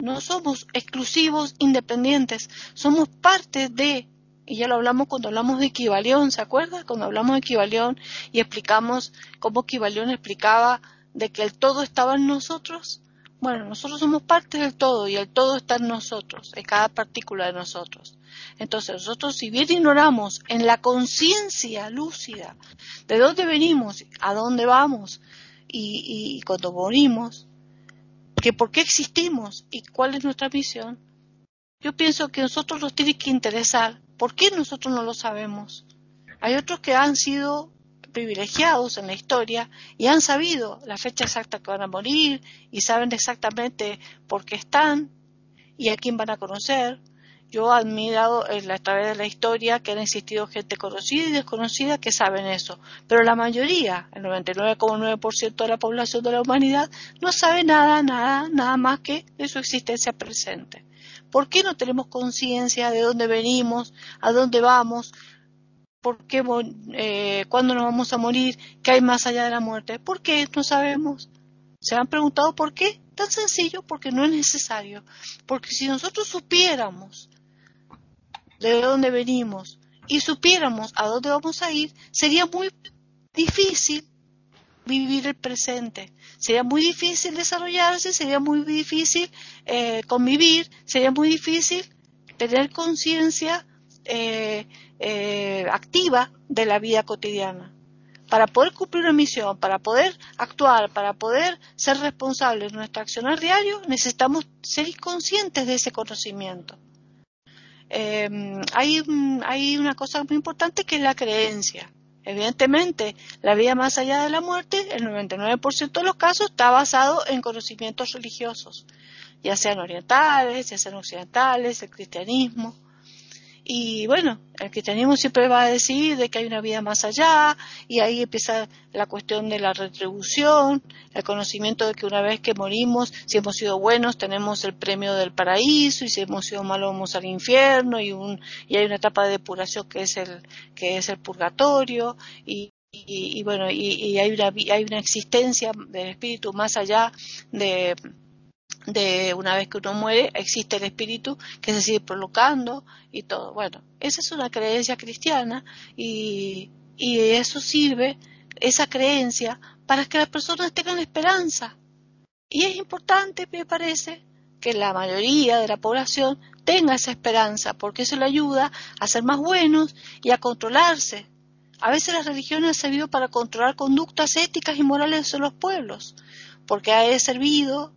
no somos exclusivos, independientes, somos parte de, y ya lo hablamos cuando hablamos de Equivalión, ¿se acuerda? Cuando hablamos de Equivalión y explicamos cómo Equivalión explicaba de que el todo estaba en nosotros. Bueno, nosotros somos parte del todo y el todo está en nosotros, en cada partícula de nosotros. Entonces nosotros si bien ignoramos en la conciencia lúcida de dónde venimos, a dónde vamos y, cuando morimos, que por qué existimos y cuál es nuestra misión, yo pienso que nosotros nos tiene que interesar. ¿Por qué nosotros no lo sabemos? Hay otros que han sido privilegiados en la historia y han sabido la fecha exacta que van a morir y saben exactamente por qué están y a quién van a conocer yo he admirado la, a través de la historia que han existido gente conocida y desconocida que saben eso, pero la mayoría, el 99,9% de la población de la humanidad, no sabe nada, nada, nada más que de su existencia presente. ¿Por qué no tenemos conciencia de dónde venimos, a dónde vamos? ¿Por qué, eh, cuándo nos vamos a morir? ¿Qué hay más allá de la muerte? ¿Por qué no sabemos? ¿Se han preguntado por qué? Tan sencillo, porque no es necesario. Porque si nosotros supiéramos de dónde venimos y supiéramos a dónde vamos a ir, sería muy difícil vivir el presente. Sería muy difícil desarrollarse, sería muy difícil eh, convivir, sería muy difícil tener conciencia eh, eh, activa de la vida cotidiana. Para poder cumplir una misión, para poder actuar, para poder ser responsables de nuestro accionar diario, necesitamos ser conscientes de ese conocimiento. Em, hay, hay una cosa muy importante que es la creencia. Evidentemente, la vida más allá de la muerte, el 99% de los casos está basado en conocimientos religiosos, ya sean orientales, ya sean occidentales, el cristianismo. Y bueno, el cristianismo siempre va a decir de que hay una vida más allá y ahí empieza la cuestión de la retribución, el conocimiento de que una vez que morimos, si hemos sido buenos tenemos el premio del paraíso y si hemos sido malos vamos al infierno y, un, y hay una etapa de depuración que es el, que es el purgatorio y, y, bueno, y, hay, una, hay una existencia del espíritu más allá de de una vez que uno muere existe el espíritu que se sigue prolongando y todo. Bueno, esa es una creencia cristiana y, y eso sirve, esa creencia, para que las personas tengan esperanza. Y es importante, me parece, que la mayoría de la población tenga esa esperanza, porque eso le ayuda a ser más buenos y a controlarse. A veces las religiones han servido para controlar conductas éticas y morales de los pueblos, porque ha servido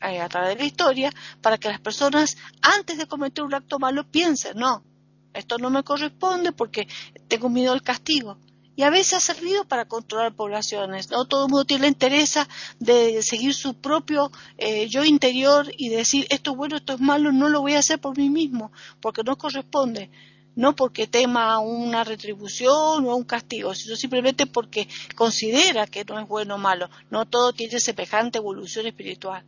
eh, a través de la historia para que las personas antes de cometer un acto malo piensen, no, esto no me corresponde porque tengo miedo al castigo. Y a veces ha servido para controlar poblaciones. No todo el mundo tiene la interés de seguir su propio eh, yo interior y decir esto es bueno, esto es malo, no lo voy a hacer por mí mismo, porque no corresponde no porque tema una retribución o un castigo, sino simplemente porque considera que no es bueno o malo. No todo tiene semejante evolución espiritual.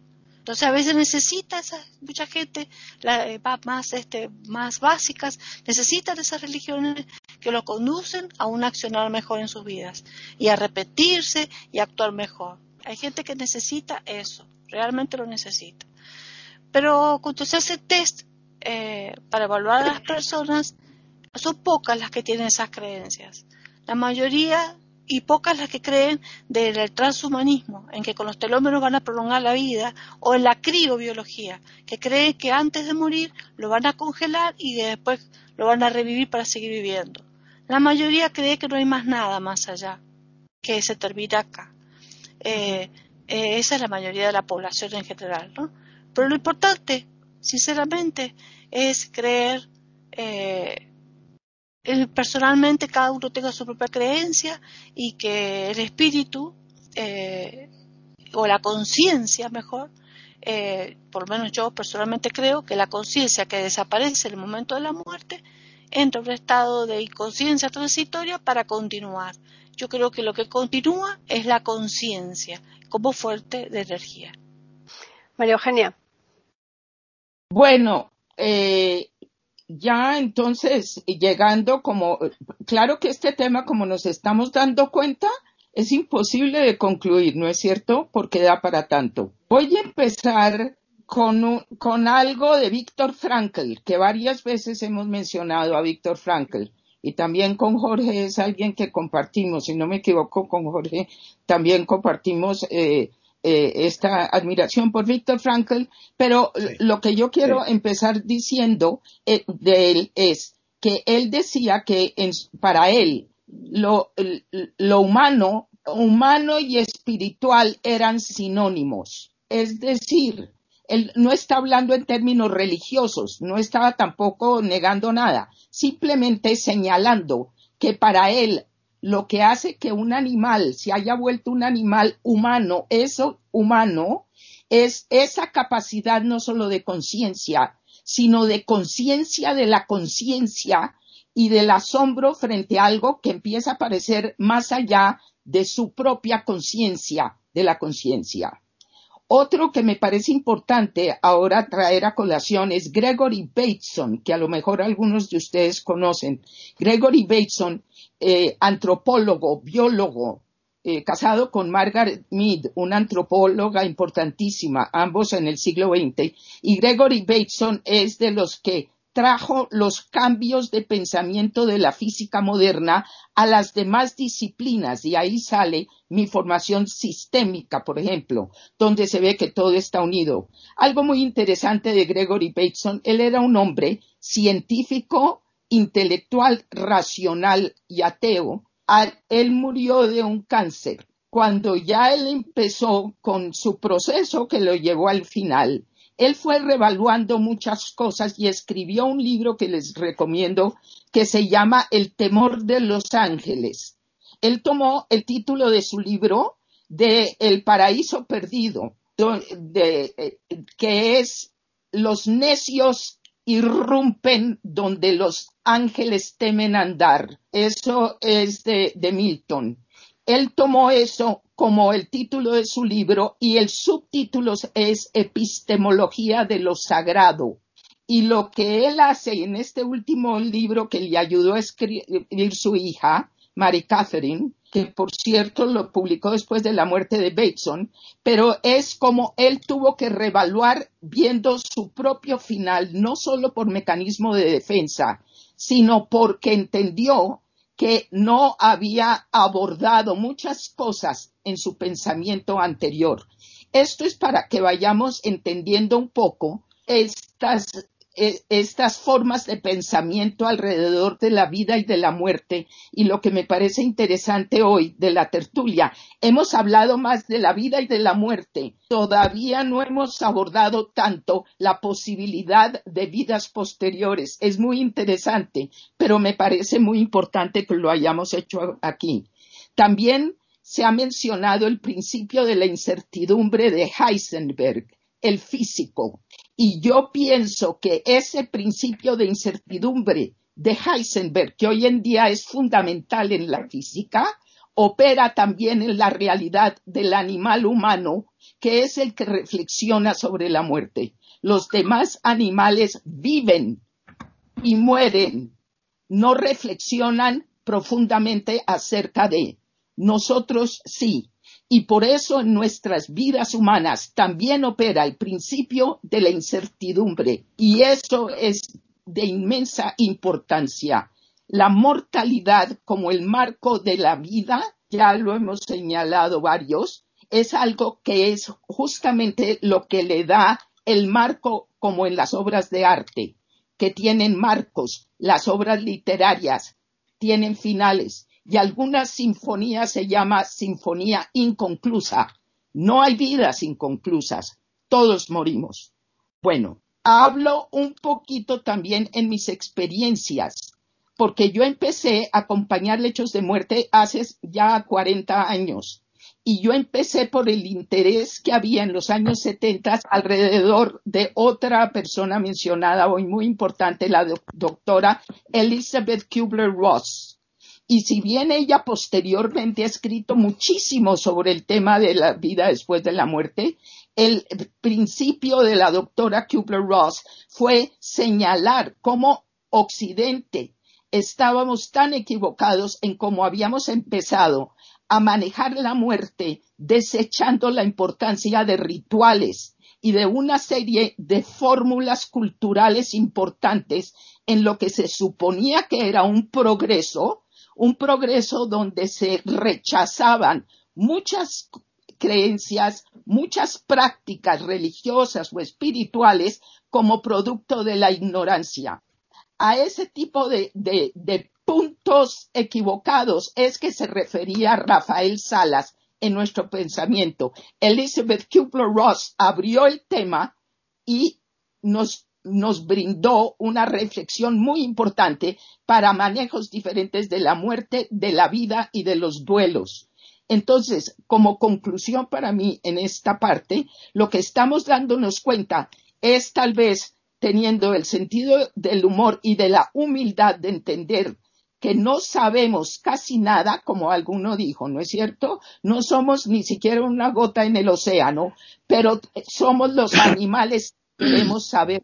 Entonces a veces necesita esa, mucha gente la, eh, más, este, más básicas, necesitan esas religiones que lo conducen a un accionar mejor en sus vidas y a repetirse y actuar mejor. Hay gente que necesita eso, realmente lo necesita. Pero cuando se hace test eh, para evaluar a las personas, son pocas las que tienen esas creencias. La mayoría y pocas las que creen del transhumanismo, en que con los telómeros van a prolongar la vida, o en la criobiología, que creen que antes de morir lo van a congelar y después lo van a revivir para seguir viviendo. La mayoría cree que no hay más nada más allá, que se termina acá. Eh, eh, esa es la mayoría de la población en general, ¿no? Pero lo importante, sinceramente, es creer eh, eh, personalmente cada uno tenga su propia creencia y que el espíritu eh, o la conciencia mejor, eh, por lo menos yo personalmente creo que la conciencia que desaparece en el momento de la muerte entra en un estado de inconsciencia transitoria para continuar. Yo creo que lo que continúa es la conciencia como fuerte de energía. María Eugenia. Bueno, eh, ya entonces llegando como, claro que este tema como nos estamos dando cuenta, es imposible de concluir, ¿no es cierto? Porque da para tanto. Voy a empezar con, con algo de Víctor Frankl, que varias veces hemos mencionado a Víctor Frankl. Y también con Jorge es alguien que compartimos, si no me equivoco, con Jorge también compartimos eh, eh, esta admiración por Víctor Frankl, pero lo que yo quiero empezar diciendo eh, de él es que él decía que para él lo, lo humano, humano y espiritual eran sinónimos. Es decir, él no está hablando en términos religiosos, no estaba tampoco negando nada, simplemente señalando que para él lo que hace que un animal se haya vuelto un animal humano, eso humano, es esa capacidad no solo de conciencia, sino de conciencia de la conciencia y del asombro frente a algo que empieza a parecer más allá de su propia conciencia, de la conciencia. Otro que me parece importante ahora traer a colación es Gregory Bateson, que a lo mejor algunos de ustedes conocen. Gregory Bateson, eh, antropólogo, biólogo, eh, casado con Margaret Mead, una antropóloga importantísima, ambos en el siglo XX, y Gregory Bateson es de los que trajo los cambios de pensamiento de la física moderna a las demás disciplinas y ahí sale mi formación sistémica, por ejemplo, donde se ve que todo está unido. Algo muy interesante de Gregory Bateson, él era un hombre científico, intelectual, racional y ateo. Él murió de un cáncer. Cuando ya él empezó con su proceso que lo llevó al final, él fue revaluando muchas cosas y escribió un libro que les recomiendo que se llama El temor de los ángeles. Él tomó el título de su libro de El paraíso perdido, eh, que es Los necios irrumpen donde los ángeles temen andar. Eso es de, de Milton. Él tomó eso como el título de su libro y el subtítulo es Epistemología de lo Sagrado. Y lo que él hace en este último libro que le ayudó a escribir su hija, Mary Catherine, que por cierto lo publicó después de la muerte de Bateson, pero es como él tuvo que revaluar viendo su propio final, no solo por mecanismo de defensa, sino porque entendió que no había abordado muchas cosas en su pensamiento anterior. Esto es para que vayamos entendiendo un poco estas estas formas de pensamiento alrededor de la vida y de la muerte y lo que me parece interesante hoy de la tertulia. Hemos hablado más de la vida y de la muerte. Todavía no hemos abordado tanto la posibilidad de vidas posteriores. Es muy interesante, pero me parece muy importante que lo hayamos hecho aquí. También se ha mencionado el principio de la incertidumbre de Heisenberg, el físico y yo pienso que ese principio de incertidumbre de Heisenberg, que hoy en día es fundamental en la física, opera también en la realidad del animal humano, que es el que reflexiona sobre la muerte. Los demás animales viven y mueren, no reflexionan profundamente acerca de. Nosotros sí, y por eso en nuestras vidas humanas también opera el principio de la incertidumbre. Y eso es de inmensa importancia. La mortalidad como el marco de la vida, ya lo hemos señalado varios, es algo que es justamente lo que le da el marco como en las obras de arte, que tienen marcos, las obras literarias tienen finales, y alguna sinfonía se llama sinfonía inconclusa. No hay vidas inconclusas, todos morimos. Bueno, hablo un poquito también en mis experiencias. porque yo empecé a acompañar lechos de muerte hace ya 40 años. Y yo empecé por el interés que había en los años 70 alrededor de otra persona mencionada hoy muy importante, la doctora Elizabeth Kubler-Ross. Y si bien ella posteriormente ha escrito muchísimo sobre el tema de la vida después de la muerte, el principio de la doctora Kubler-Ross fue señalar cómo Occidente estábamos tan equivocados en cómo habíamos empezado a manejar la muerte, desechando la importancia de rituales y de una serie de fórmulas culturales importantes en lo que se suponía que era un progreso, un progreso donde se rechazaban muchas creencias, muchas prácticas religiosas o espirituales como producto de la ignorancia a ese tipo de, puntos equivocados es que se refería Rafael Salas en nuestro pensamiento. Elizabeth Kubler-Ross abrió el tema y nos, nos brindó una reflexión muy importante para manejos diferentes de la muerte, de la vida y de los duelos. Entonces, como conclusión para mí en esta parte, lo que estamos dándonos cuenta es tal vez teniendo el sentido del humor y de la humildad de entender que no sabemos casi nada, como alguno dijo, ¿no es cierto? No somos ni siquiera una gota en el océano, pero somos los [coughs] animales que queremos saber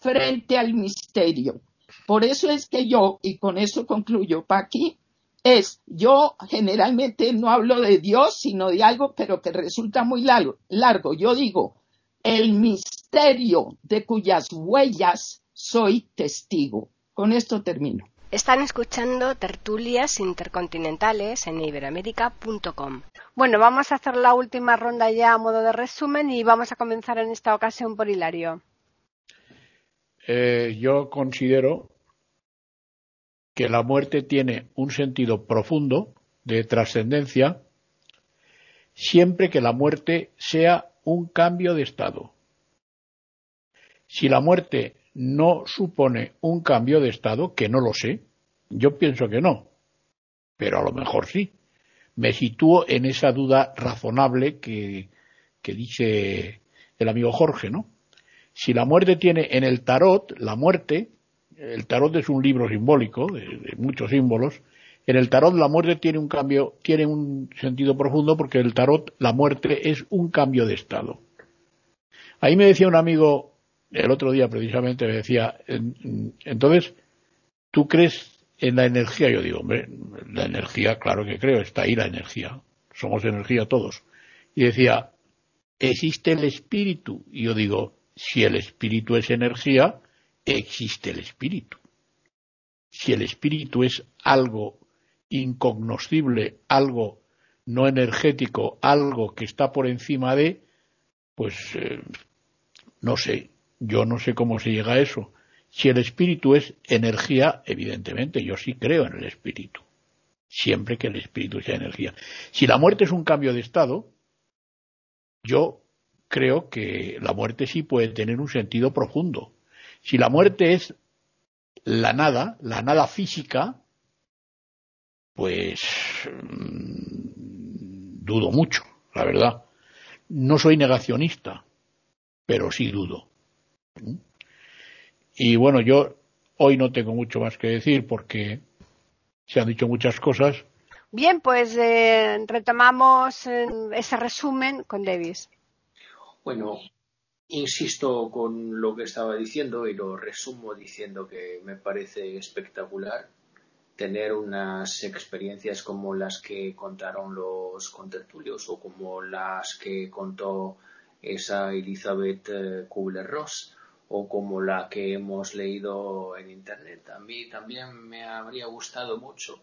frente al misterio. Por eso es que yo, y con eso concluyo, Paqui, es, yo generalmente no hablo de Dios, sino de algo, pero que resulta muy largo. largo. Yo digo, el misterio de cuyas huellas soy testigo. Con esto termino. Están escuchando tertulias intercontinentales en iberamérica.com. Bueno, vamos a hacer la última ronda ya a modo de resumen y vamos a comenzar en esta ocasión por Hilario. Eh, yo considero que la muerte tiene un sentido profundo de trascendencia siempre que la muerte sea un cambio de estado. Si la muerte no supone un cambio de estado, que no lo sé, yo pienso que no, pero a lo mejor sí. Me sitúo en esa duda razonable que, que dice el amigo Jorge, ¿no? Si la muerte tiene en el tarot, la muerte, el tarot es un libro simbólico, de muchos símbolos, en el tarot la muerte tiene un cambio, tiene un sentido profundo porque el tarot la muerte es un cambio de estado. Ahí me decía un amigo el otro día precisamente, me decía, entonces, ¿tú crees en la energía? Yo digo, hombre, la energía, claro que creo, está ahí la energía. Somos energía todos. Y decía, ¿existe el espíritu? Y yo digo, si el espíritu es energía, existe el espíritu. Si el espíritu es algo incognoscible, algo no energético, algo que está por encima de, pues eh, no sé, yo no sé cómo se llega a eso. Si el espíritu es energía, evidentemente, yo sí creo en el espíritu, siempre que el espíritu sea energía. Si la muerte es un cambio de estado, yo creo que la muerte sí puede tener un sentido profundo. Si la muerte es la nada, la nada física, pues mm, dudo mucho, la verdad. No soy negacionista, pero sí dudo. Y bueno, yo hoy no tengo mucho más que decir porque se han dicho muchas cosas. Bien, pues eh, retomamos eh, ese resumen con Davis. Bueno, insisto con lo que estaba diciendo y lo resumo diciendo que me parece espectacular tener unas experiencias como las que contaron los contertulios o como las que contó esa Elizabeth eh, Kubler-Ross o como la que hemos leído en Internet. A mí también me habría gustado mucho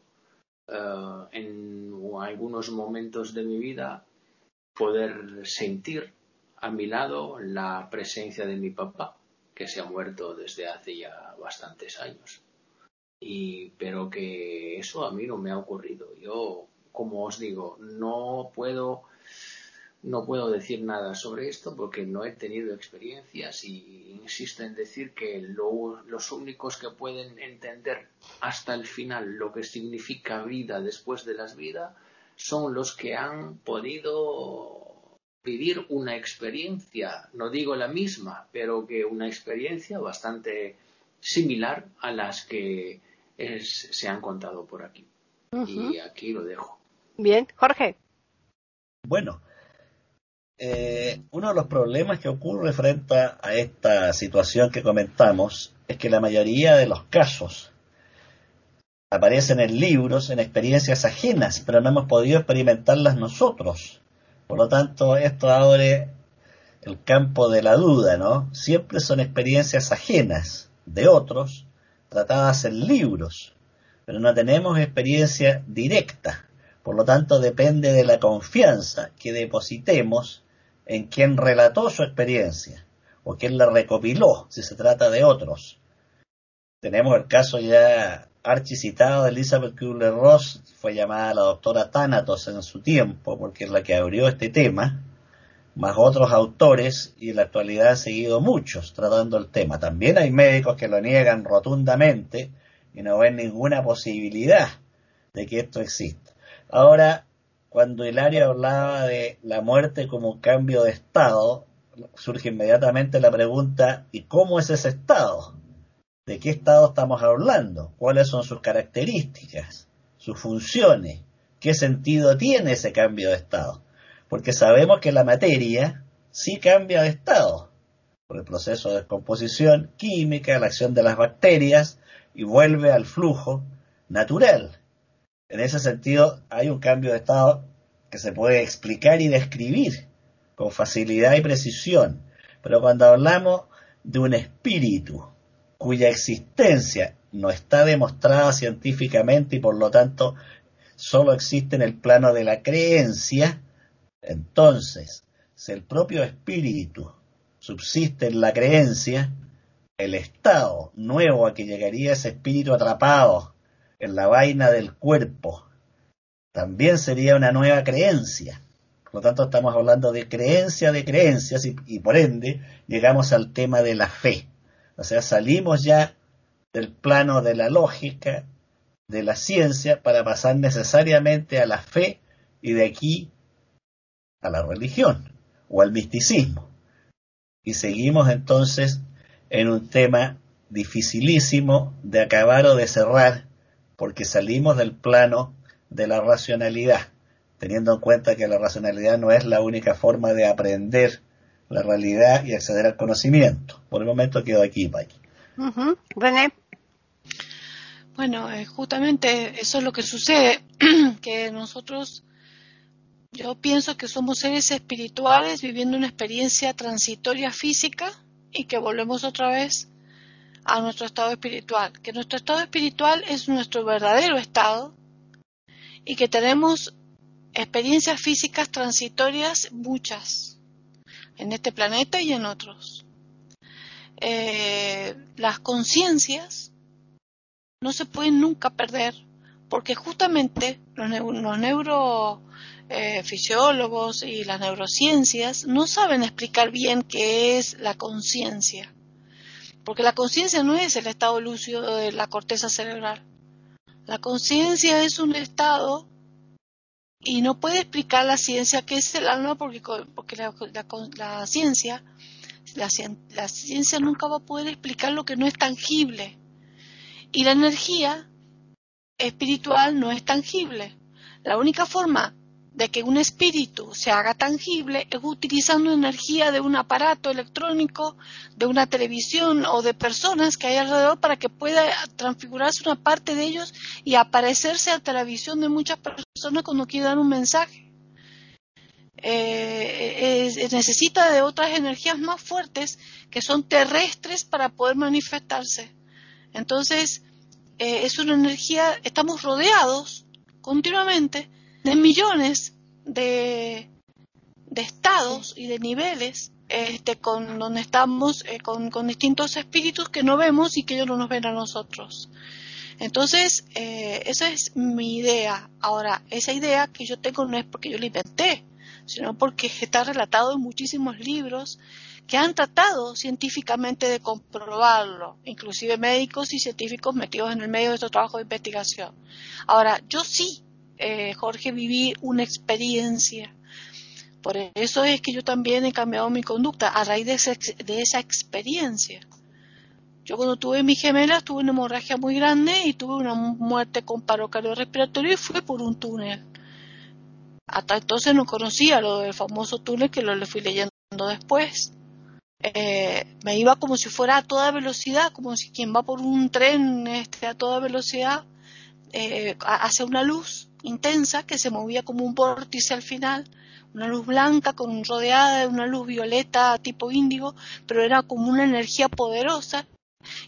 eh, en algunos momentos de mi vida poder sentir a mi lado la presencia de mi papá, que se ha muerto desde hace ya bastantes años y pero que eso a mí no me ha ocurrido. Yo, como os digo, no puedo no puedo decir nada sobre esto porque no he tenido experiencias y insisto en decir que los únicos que pueden entender hasta el final lo que significa vida después de las vidas son los que han podido vivir una experiencia, no digo la misma, pero que una experiencia bastante similar a las que se han contado por aquí. Y aquí lo dejo. Bien, Jorge. Bueno, eh, uno de los problemas que ocurre frente a esta situación que comentamos es que la mayoría de los casos aparecen en libros, en experiencias ajenas, pero no hemos podido experimentarlas nosotros. Por lo tanto, esto abre el campo de la duda, ¿no? Siempre son experiencias ajenas de otros, tratadas en libros, pero no tenemos experiencia directa. Por lo tanto, depende de la confianza que depositemos en quien relató su experiencia o quien la recopiló, si se trata de otros. Tenemos el caso ya archicitado de Elizabeth Kubler-Ross, fue llamada la doctora Thanatos en su tiempo, porque es la que abrió este tema, más otros autores, y en la actualidad ha seguido muchos tratando el tema. También hay médicos que lo niegan rotundamente y no ven ninguna posibilidad de que esto exista. Ahora, cuando Hilario hablaba de la muerte como cambio de estado, surge inmediatamente la pregunta, ¿y cómo es ese estado? ¿De qué estado estamos hablando? ¿Cuáles son sus características? ¿Sus funciones? ¿Qué sentido tiene ese cambio de estado? Porque sabemos que la materia sí cambia de estado por el proceso de descomposición química, la acción de las bacterias y vuelve al flujo natural. En ese sentido, hay un cambio de estado que se puede explicar y describir con facilidad y precisión. Pero cuando hablamos de un espíritu, cuya existencia no está demostrada científicamente y por lo tanto solo existe en el plano de la creencia, entonces, si el propio espíritu subsiste en la creencia, el estado nuevo a que llegaría ese espíritu atrapado en la vaina del cuerpo también sería una nueva creencia. Por lo tanto, estamos hablando de creencia de creencias y, y por ende llegamos al tema de la fe. O sea, salimos ya del plano de la lógica, de la ciencia, para pasar necesariamente a la fe y de aquí a la religión o al misticismo. Y seguimos entonces en un tema dificilísimo de acabar o de cerrar, porque salimos del plano de la racionalidad, teniendo en cuenta que la racionalidad no es la única forma de aprender la realidad y acceder al conocimiento. Por el momento quedo aquí. René. Bueno, eh, justamente eso es lo que sucede, [clears throat] que nosotros, yo pienso que somos seres espirituales viviendo una experiencia transitoria física y que volvemos otra vez a nuestro estado espiritual, que nuestro estado espiritual es nuestro verdadero estado y que tenemos experiencias físicas transitorias muchas en este planeta y en otros. Eh, las conciencias no se pueden nunca perder porque justamente los, neurofisiólogos eh, y las neurociencias no saben explicar bien qué es la conciencia. Porque la conciencia no es el estado lúcido de la corteza cerebral. La conciencia es un estado y no puede explicar la ciencia qué es el alma porque, porque la, ciencia la, la ciencia nunca va a poder explicar lo que no es tangible. Y la energía espiritual no es tangible. La única forma de que un espíritu se haga tangible es utilizando energía de un aparato electrónico, de una televisión o de personas que hay alrededor para que pueda transfigurarse una parte de ellos y aparecerse ante la visión de muchas personas cuando quieren dar un mensaje. Eh, necesita de otras energías más fuertes que son terrestres para poder manifestarse. Entonces, eh, es una energía, estamos rodeados continuamente de millones de, de estados y de niveles este, con donde estamos eh, con, distintos espíritus que no vemos y que ellos no nos ven a nosotros. Entonces, eh, esa es mi idea. Ahora, esa idea que yo tengo no es porque yo la inventé, sino porque está relatado en muchísimos libros que han tratado científicamente de comprobarlo, inclusive médicos y científicos metidos en el medio de estos trabajos de investigación. Ahora, yo sí, eh, Jorge, viví una experiencia. Por eso es que yo también he cambiado mi conducta a raíz de, esa experiencia. Yo cuando tuve mis gemelas tuve una hemorragia muy grande y tuve una muerte con paro cardiorrespiratorio y fue por un túnel. Hasta entonces no conocía lo del famoso túnel que lo le fui leyendo después. Eh, me iba como si fuera a toda velocidad, como si quien va por un tren este, a toda velocidad eh, hacia una luz intensa que se movía como un vórtice al final, una luz blanca con rodeada de una luz violeta tipo índigo, pero era como una energía poderosa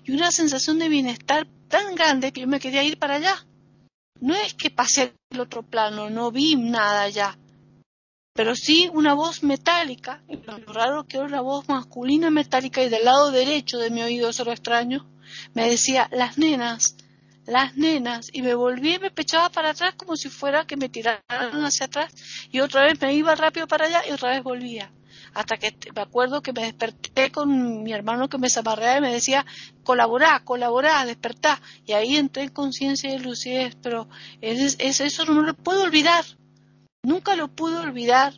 y una sensación de bienestar tan grande que yo me quería ir para allá. No es que pasé al otro plano, no vi nada allá, pero sí una voz metálica, y lo raro que era una voz masculina metálica y del lado derecho de mi oído solo extraño, me decía, las nenas, las nenas, y me volví y me pechaba para atrás como si fuera que me tiraran hacia atrás, y otra vez me iba rápido para allá y otra vez volvía. Hasta que me acuerdo que me desperté con mi hermano que me zamarreaba y me decía, colaborá, colaborá, despertá. Y ahí entré en conciencia y lucidez, pero es, eso no lo puedo olvidar. Nunca lo pude olvidar.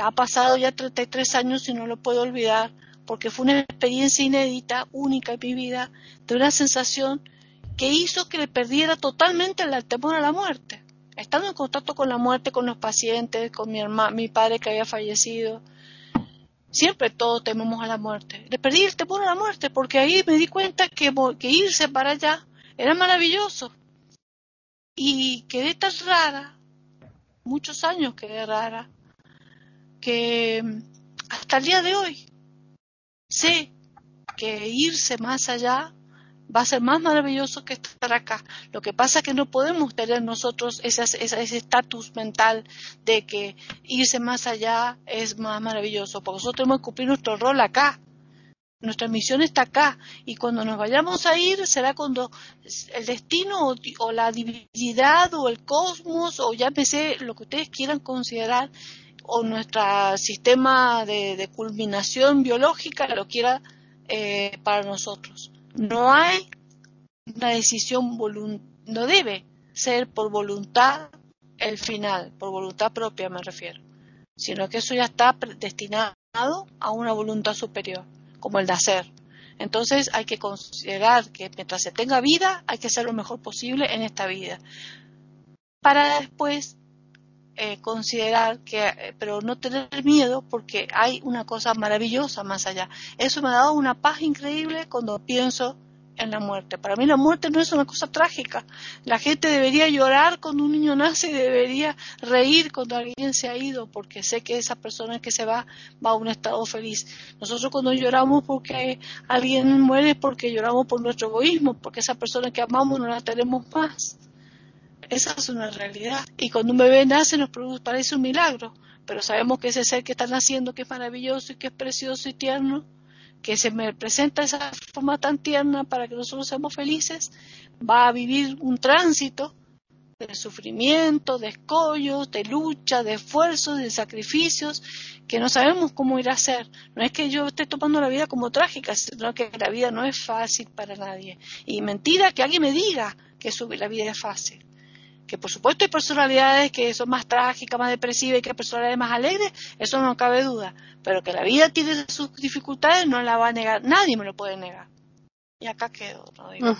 Ha pasado ya 33 años y no lo puedo olvidar porque fue una experiencia inédita, única en mi vida, de una sensación que hizo que le perdiera totalmente el temor a la muerte. Estando en contacto con la muerte, con los pacientes, con mi, hermano, mi padre que había fallecido, siempre todos tememos a la muerte. Le perdí el temor a la muerte porque ahí me di cuenta que, que irse para allá era maravilloso. Y quedé tan rara muchos años quedé rara, que hasta el día de hoy sé que irse más allá va a ser más maravilloso que estar acá. Lo que pasa es que no podemos tener nosotros ese estatus mental de que irse más allá es más maravilloso, porque nosotros tenemos que cumplir nuestro rol acá. Nuestra misión está acá y cuando nos vayamos a ir será cuando el destino o, la divinidad o el cosmos o ya llámese lo que ustedes quieran considerar o nuestro sistema de, culminación biológica lo quiera eh, para nosotros. No hay una decisión, no debe ser por voluntad el final, por voluntad propia me refiero, sino que eso ya está destinado a una voluntad superior como el de hacer. Entonces hay que considerar que mientras se tenga vida hay que hacer lo mejor posible en esta vida. Para después eh, considerar que, eh, pero no tener miedo porque hay una cosa maravillosa más allá. Eso me ha dado una paz increíble cuando pienso en la muerte. Para mí la muerte no es una cosa trágica. La gente debería llorar cuando un niño nace y debería reír cuando alguien se ha ido, porque sé que esa persona que se va va a un estado feliz. Nosotros cuando lloramos porque alguien muere porque lloramos por nuestro egoísmo, porque esa persona que amamos no la tenemos más. Esa es una realidad. Y cuando un bebé nace nos parece un milagro, pero sabemos que ese ser que está naciendo, que es maravilloso y que es precioso y tierno, que se me presenta de esa forma tan tierna para que nosotros seamos felices, va a vivir un tránsito de sufrimiento, de escollos, de lucha, de esfuerzos, de sacrificios, que no sabemos cómo ir a hacer. No es que yo esté tomando la vida como trágica, sino que la vida no es fácil para nadie. Y mentira que alguien me diga que la vida es fácil que por supuesto hay personalidades que son más trágicas, más depresivas y que hay personalidades más alegres, eso no cabe duda, pero que la vida tiene sus dificultades no la va a negar, nadie me lo puede negar. Y acá quedo, no digo.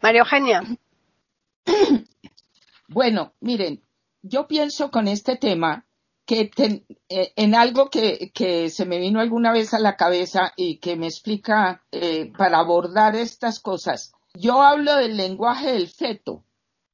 María Eugenia. [clears throat] Bueno, miren, yo pienso con este tema que eh, en algo que, que, se me vino alguna vez a la cabeza y que me explica eh, para abordar estas cosas. Yo hablo del lenguaje del feto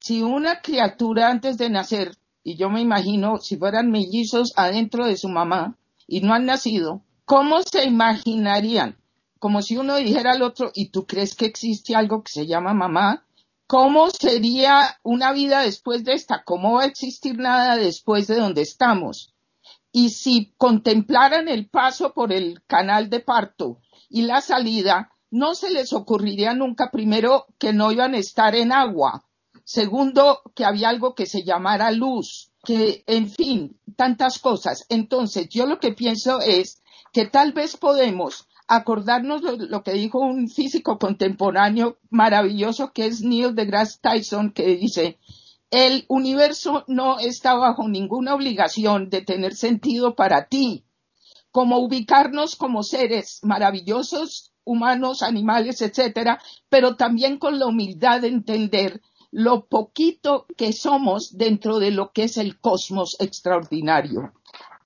si una criatura antes de nacer, y yo me imagino si fueran mellizos adentro de su mamá y no han nacido, ¿cómo se imaginarían? Como si uno dijera al otro, ¿y tú crees que existe algo que se llama mamá? ¿Cómo sería una vida después de esta? ¿Cómo va a existir nada después de donde estamos? Y si contemplaran el paso por el canal de parto y la salida, no se les ocurriría nunca primero que no iban a estar en agua, Segundo, que había algo que se llamara luz, que, en fin, tantas cosas. Entonces, yo lo que pienso es que tal vez podemos acordarnos lo, lo, que dijo un físico contemporáneo maravilloso que es Neil deGrasse Tyson, que dice, el universo no está bajo ninguna obligación de tener sentido para ti, como ubicarnos como seres maravillosos, humanos, animales, etcétera, pero también con la humildad de entender lo poquito que somos dentro de lo que es el cosmos extraordinario.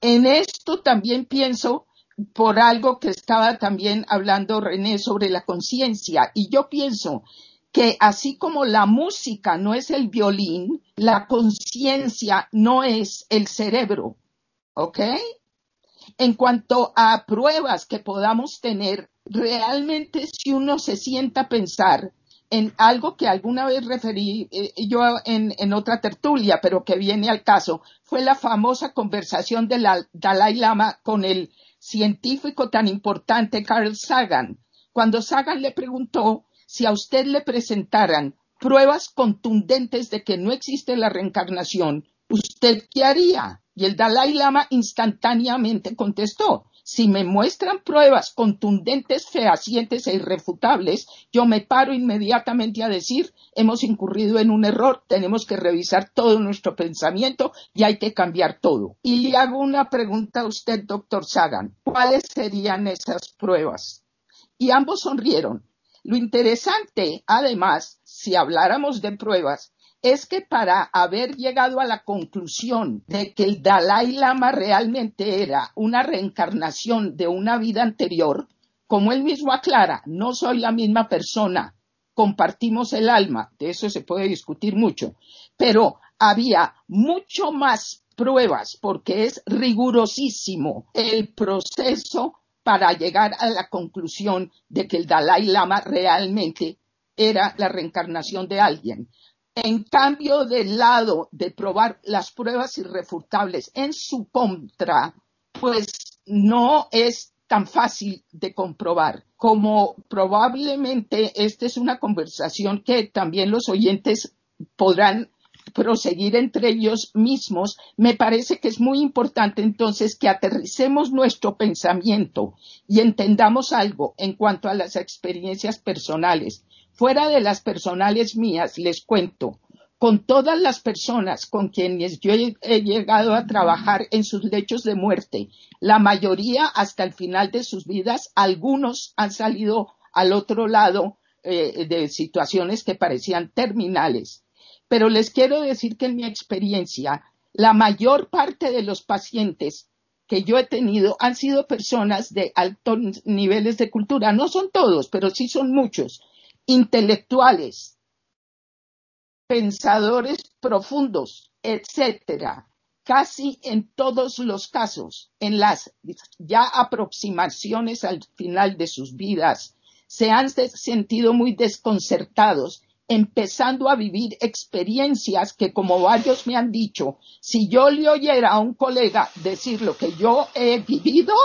En esto también pienso por algo que estaba también hablando René sobre la conciencia y yo pienso que así como la música no es el violín, la conciencia no es el cerebro. ¿Ok? En cuanto a pruebas que podamos tener, realmente si uno se sienta a pensar en algo que alguna vez referí eh, yo en, en, otra tertulia, pero que viene al caso, fue la famosa conversación del Dalai Lama con el científico tan importante Carl Sagan, cuando Sagan le preguntó si a usted le presentaran pruebas contundentes de que no existe la reencarnación, ¿usted qué haría? Y el Dalai Lama instantáneamente contestó, si me muestran pruebas contundentes, fehacientes e irrefutables, yo me paro inmediatamente a decir, hemos incurrido en un error, tenemos que revisar todo nuestro pensamiento y hay que cambiar todo. Y le hago una pregunta a usted, doctor Sagan, ¿cuáles serían esas pruebas? Y ambos sonrieron. Lo interesante, además, si habláramos de pruebas, es que para haber llegado a la conclusión de que el Dalai Lama realmente era una reencarnación de una vida anterior, como él mismo aclara, no soy la misma persona, compartimos el alma, de eso se puede discutir mucho, pero había mucho más pruebas porque es rigurosísimo el proceso para llegar a la conclusión de que el Dalai Lama realmente era la reencarnación de alguien. En cambio, del lado de probar las pruebas irrefutables en su contra, pues no es tan fácil de comprobar. Como probablemente esta es una conversación que también los oyentes podrán proseguir entre ellos mismos, me parece que es muy importante entonces que aterricemos nuestro pensamiento y entendamos algo en cuanto a las experiencias personales Fuera de las personales mías, les cuento, con todas las personas con quienes yo he llegado a trabajar en sus lechos de muerte, la mayoría hasta el final de sus vidas, algunos han salido al otro lado eh, de situaciones que parecían terminales. Pero les quiero decir que en mi experiencia, la mayor parte de los pacientes que yo he tenido han sido personas de altos niveles de cultura. No son todos, pero sí son muchos intelectuales, pensadores profundos, etcétera, casi en todos los casos, en las ya aproximaciones al final de sus vidas, se han sentido muy desconcertados, empezando a vivir experiencias que, como varios me han dicho, si yo le oyera a un colega decir lo que yo he vivido,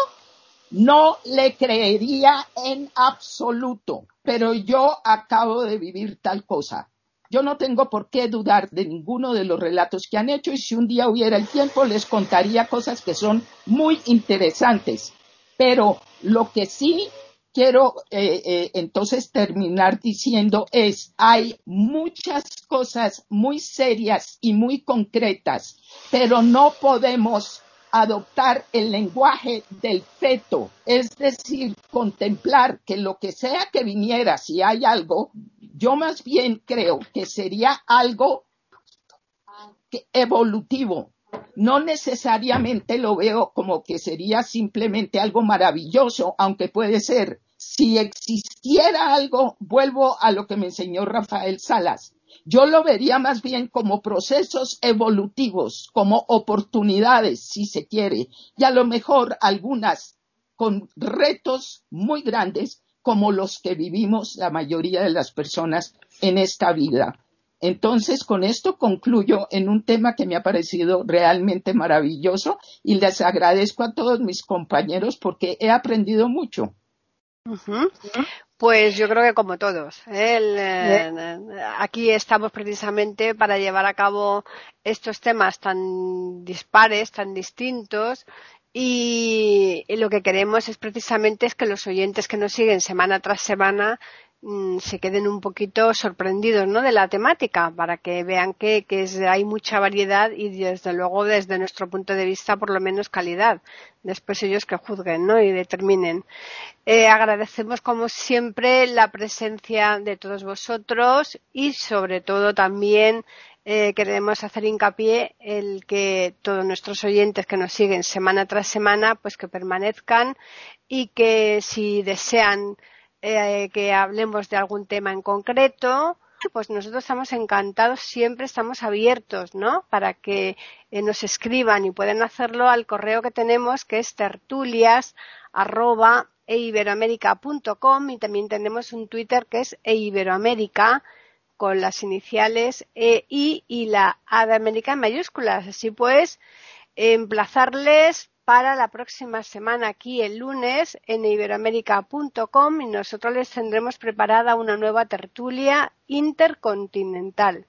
no le creería en absoluto, pero yo acabo de vivir tal cosa. Yo no tengo por qué dudar de ninguno de los relatos que han hecho y si un día hubiera el tiempo les contaría cosas que son muy interesantes. Pero lo que sí quiero eh, eh, entonces terminar diciendo es, hay muchas cosas muy serias y muy concretas, pero no podemos adoptar el lenguaje del feto, es decir, contemplar que lo que sea que viniera, si hay algo, yo más bien creo que sería algo evolutivo. No necesariamente lo veo como que sería simplemente algo maravilloso, aunque puede ser. Si existiera algo, vuelvo a lo que me enseñó Rafael Salas, yo lo vería más bien como procesos evolutivos, como oportunidades, si se quiere, y a lo mejor algunas con retos muy grandes como los que vivimos la mayoría de las personas en esta vida. Entonces, con esto concluyo en un tema que me ha parecido realmente maravilloso y les agradezco a todos mis compañeros porque he aprendido mucho. Pues yo creo que como todos. ¿eh? Eh, aquí estamos precisamente para llevar a cabo estos temas tan dispares, tan distintos Y lo que queremos es precisamente es que los oyentes que nos siguen semana tras semana se queden un poquito sorprendidos ¿no? de la temática para que vean que, que hay mucha variedad y desde luego desde nuestro punto de vista por lo menos calidad. Después ellos que juzguen ¿no? y determinen. Eh, agradecemos como siempre la presencia de todos vosotros y sobre todo también eh, queremos hacer hincapié en que todos nuestros oyentes que nos siguen semana tras semana, pues que permanezcan y que si desean eh, que hablemos de algún tema en concreto, pues nosotros estamos encantados, siempre estamos abiertos, ¿no? Para que eh, nos escriban y pueden hacerlo al correo que tenemos que es tertulias y también tenemos un Twitter que es eiberoamérica con las iniciales E, I y la A de América en mayúsculas. Así pues, emplazarles para la próxima semana aquí el lunes en iberoamérica.com y nosotros les tendremos preparada una nueva tertulia intercontinental.